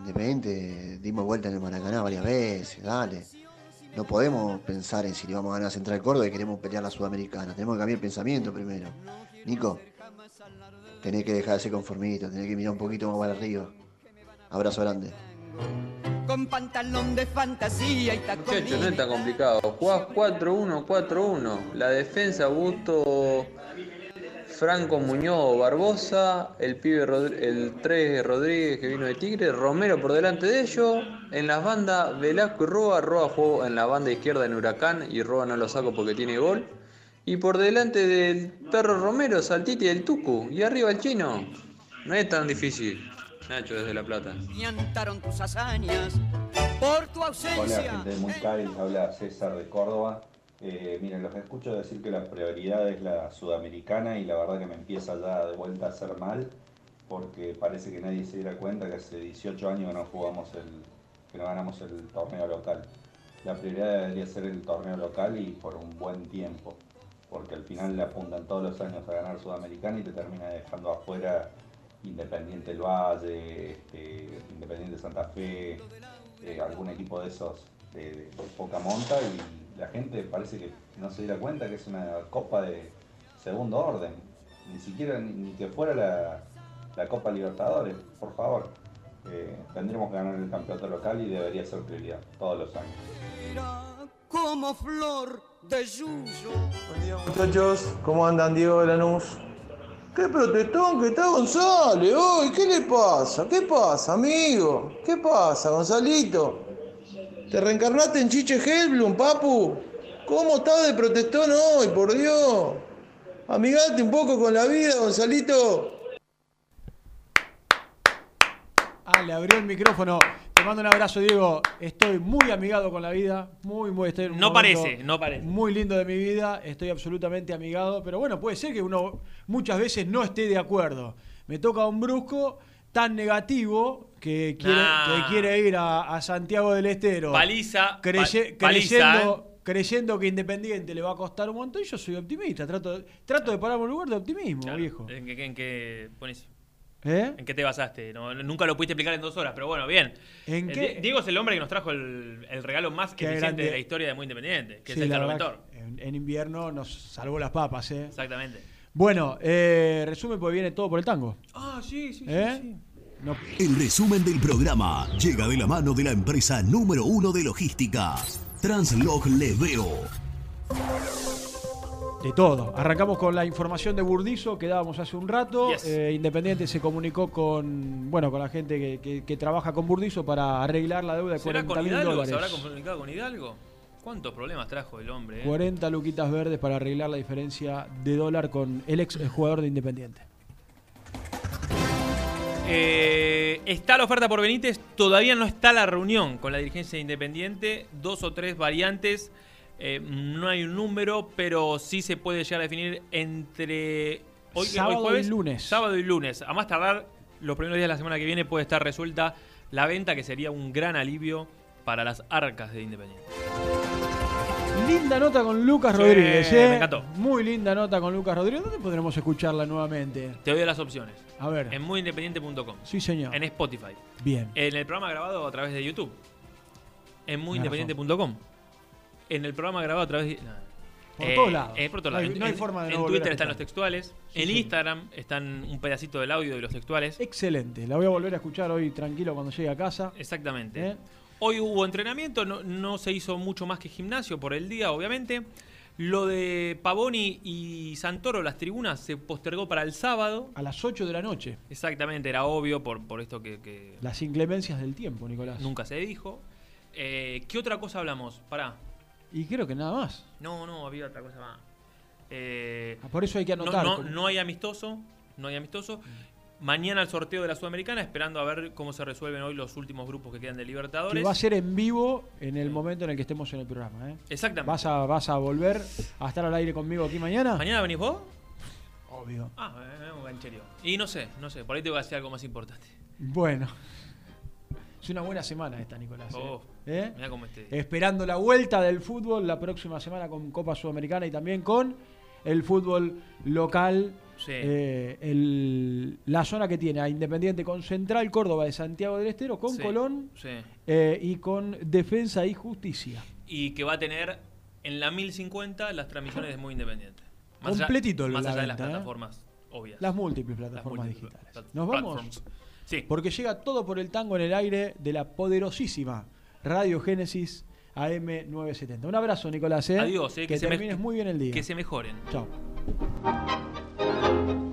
Independiente dimos vuelta en el Maracaná varias veces, dale. No podemos pensar en si le vamos a ganar a Central Córdoba y queremos pelear la Sudamericana. Tenemos que cambiar el pensamiento primero. Nico, tenés que dejar de ser conformista, tenés que mirar un poquito más para arriba. Abrazo grande. Con pantalón de fantasía y. Muchachos, no es tan complicado. Jugás 4-1, 4-1. La defensa, Busto, Franco Muñoz, Barbosa, el pibe el 3 Rodríguez que vino de Tigre, Romero por delante de ellos. En las bandas, Velasco y Roa. Roa jugó en la banda izquierda en Huracán y Roa no lo saco porque tiene gol. Y por delante del perro Romero, Saltiti y el Tucu. Y arriba el chino. No es tan difícil. Nacho desde La Plata. Piantaron tus hazañas por tu Hola, gente de habla César de Córdoba. Eh, miren, los escucho decir que la prioridad es la sudamericana y la verdad que me empieza ya de vuelta a hacer mal porque parece que nadie se diera cuenta que hace 18 años que no jugamos el, que no ganamos el torneo local. La prioridad debería ser el torneo local y por un buen tiempo, porque al final le apuntan todos los años a ganar Sudamericana y te termina dejando afuera Independiente del Valle, este, Independiente Santa Fe, eh, algún equipo de esos de, de- poca monta y la gente parece que no se diera cuenta que es una copa de segundo orden, ni siquiera ni, ni que fuera la, la Copa Libertadores, por favor. Eh, tendremos que ganar el campeonato local y debería ser prioridad todos los años. Como flor de yuyo. Muchachos, ¿cómo andan Diego de Lanús? ¡Qué protestón que está González hoy! ¿Qué le pasa? ¿Qué pasa, amigo? ¿Qué pasa, Gonzalito? ¿Te reencarnaste en Chiche Helblum, papu? ¿Cómo estás de protestón hoy, por Dios? Amigate un poco con la vida, Gonzalito. Ah, le abrió el micrófono. Te mando un abrazo, Diego. Estoy muy amigado con la vida. Muy, muy. Estoy en un No parece, no parece. Muy lindo de mi vida. Estoy absolutamente amigado. Pero bueno, puede ser que uno muchas veces no esté de acuerdo. Me toca un brusco tan negativo que quiere, Nah. que quiere ir a, a Santiago del Estero. Paliza, creye- paliza, ¿eh? creyendo, creyendo que Independiente le va a costar un montón. Yo soy optimista. Trato, trato de pararme un lugar de optimismo, viejo. ¿En qué, en qué- buenísimo. ¿Eh? ¿En qué te basaste? No, nunca lo pudiste explicar en dos horas, pero bueno, bien. ¿En Eh, qué? Di- Diego es el hombre que nos trajo el, el regalo más Qué eficiente grande. de la historia de Muy Independiente, que Sí, es el Carmentor. que En, en invierno nos salvó las papas, ¿eh? Exactamente. Bueno, eh, resumen, pues viene todo por el tango. Ah, sí, sí, ¿Eh? sí. No. El resumen del programa llega de la mano de la empresa número uno de logística, Translog Leveo. De todo. Arrancamos con la información de Burdizo que dábamos hace un rato. Eh, Independiente se comunicó con bueno con la gente que, que- que trabaja con Burdizo para arreglar la deuda de ¿Será 40 con mil Hidalgo? ¿Se dólares. habrá comunicado con Hidalgo? ¿Cuántos problemas trajo el hombre? eh? 40 luquitas verdes para arreglar la diferencia de dólar con el ex jugador de Independiente. Eh, está la oferta por Benítez, todavía no está la reunión con la dirigencia de Independiente, dos o tres variantes Eh, no hay un número, pero sí se puede llegar a definir entre hoy, Sábado hoy jueves, y lunes. Sábado y lunes. A más tardar, los primeros días de la semana que viene puede estar resuelta la venta, que sería un gran alivio para las arcas de Independiente. Linda nota con Lucas Sí, Rodríguez, ¿eh? me encantó. Muy linda nota con Lucas Rodríguez. ¿Dónde podremos escucharla nuevamente? Te doy las opciones. A ver. En muyindependiente.com. Sí, señor. En Spotify. Bien. En el programa grabado a través de YouTube. En muyindependiente.com. En el programa grabado a través de. no. Por Eh, todos lados. eh, por todos No hay- lados. no hay En- forma de En no Twitter están los textuales. Sí, en sí. Instagram están un pedacito del audio de los textuales. Excelente. La voy a volver a escuchar hoy tranquilo cuando llegue a casa. Exactamente. ¿Eh? Hoy hubo entrenamiento, no, no se hizo mucho más que gimnasio por el día, obviamente. Lo de Pavoni y Santoro, las tribunas, se postergó para el sábado. A las 8 de la noche. Exactamente, era obvio por, por esto que, que Las inclemencias del tiempo, Nicolás. nunca se dijo. Eh, ¿Qué otra cosa hablamos? Pará. Y creo que nada más. No, no, había otra cosa más. Eh, Ah, Por eso hay que no, anotar. no, como- no hay amistoso. No hay amistoso. Mañana el sorteo de la Sudamericana, esperando a ver cómo se resuelven hoy los últimos grupos que quedan de Libertadores. que va a ser en vivo en el momento en el que estemos en el programa. ¿eh? Exactamente. ¿Vas a, ¿Vas a volver a estar al aire conmigo aquí mañana? ¿Mañana venís vos? Obvio. Ah, un gancherío. Y no sé, no sé, por ahí te voy a decir algo más importante. Bueno. Es una buena semana esta, Nicolás. ¿eh? Oh, ¿Eh? mirá cómo esté. Esperando la vuelta del fútbol la próxima semana con Copa Sudamericana y también con el fútbol local. Sí. Eh, el- la zona que tiene a Independiente con Central Córdoba de Santiago del Estero, con Sí, Colón sí. eh, y con Defensa y Justicia. Y que va a tener en la 1050 las transmisiones de Muy Independiente. Más allá- Completito Más allá de las ¿eh? plataformas obvias. Las múltiples plataformas múltiples digitales. ¿Nos vamos? Sí. Porque llega todo por el tango en el aire de la poderosísima Radio Génesis AM970. Un abrazo, Nicolás. ¿eh? Adiós, eh, que, se termines muy bien el día. Que se mejoren. Chao. thank you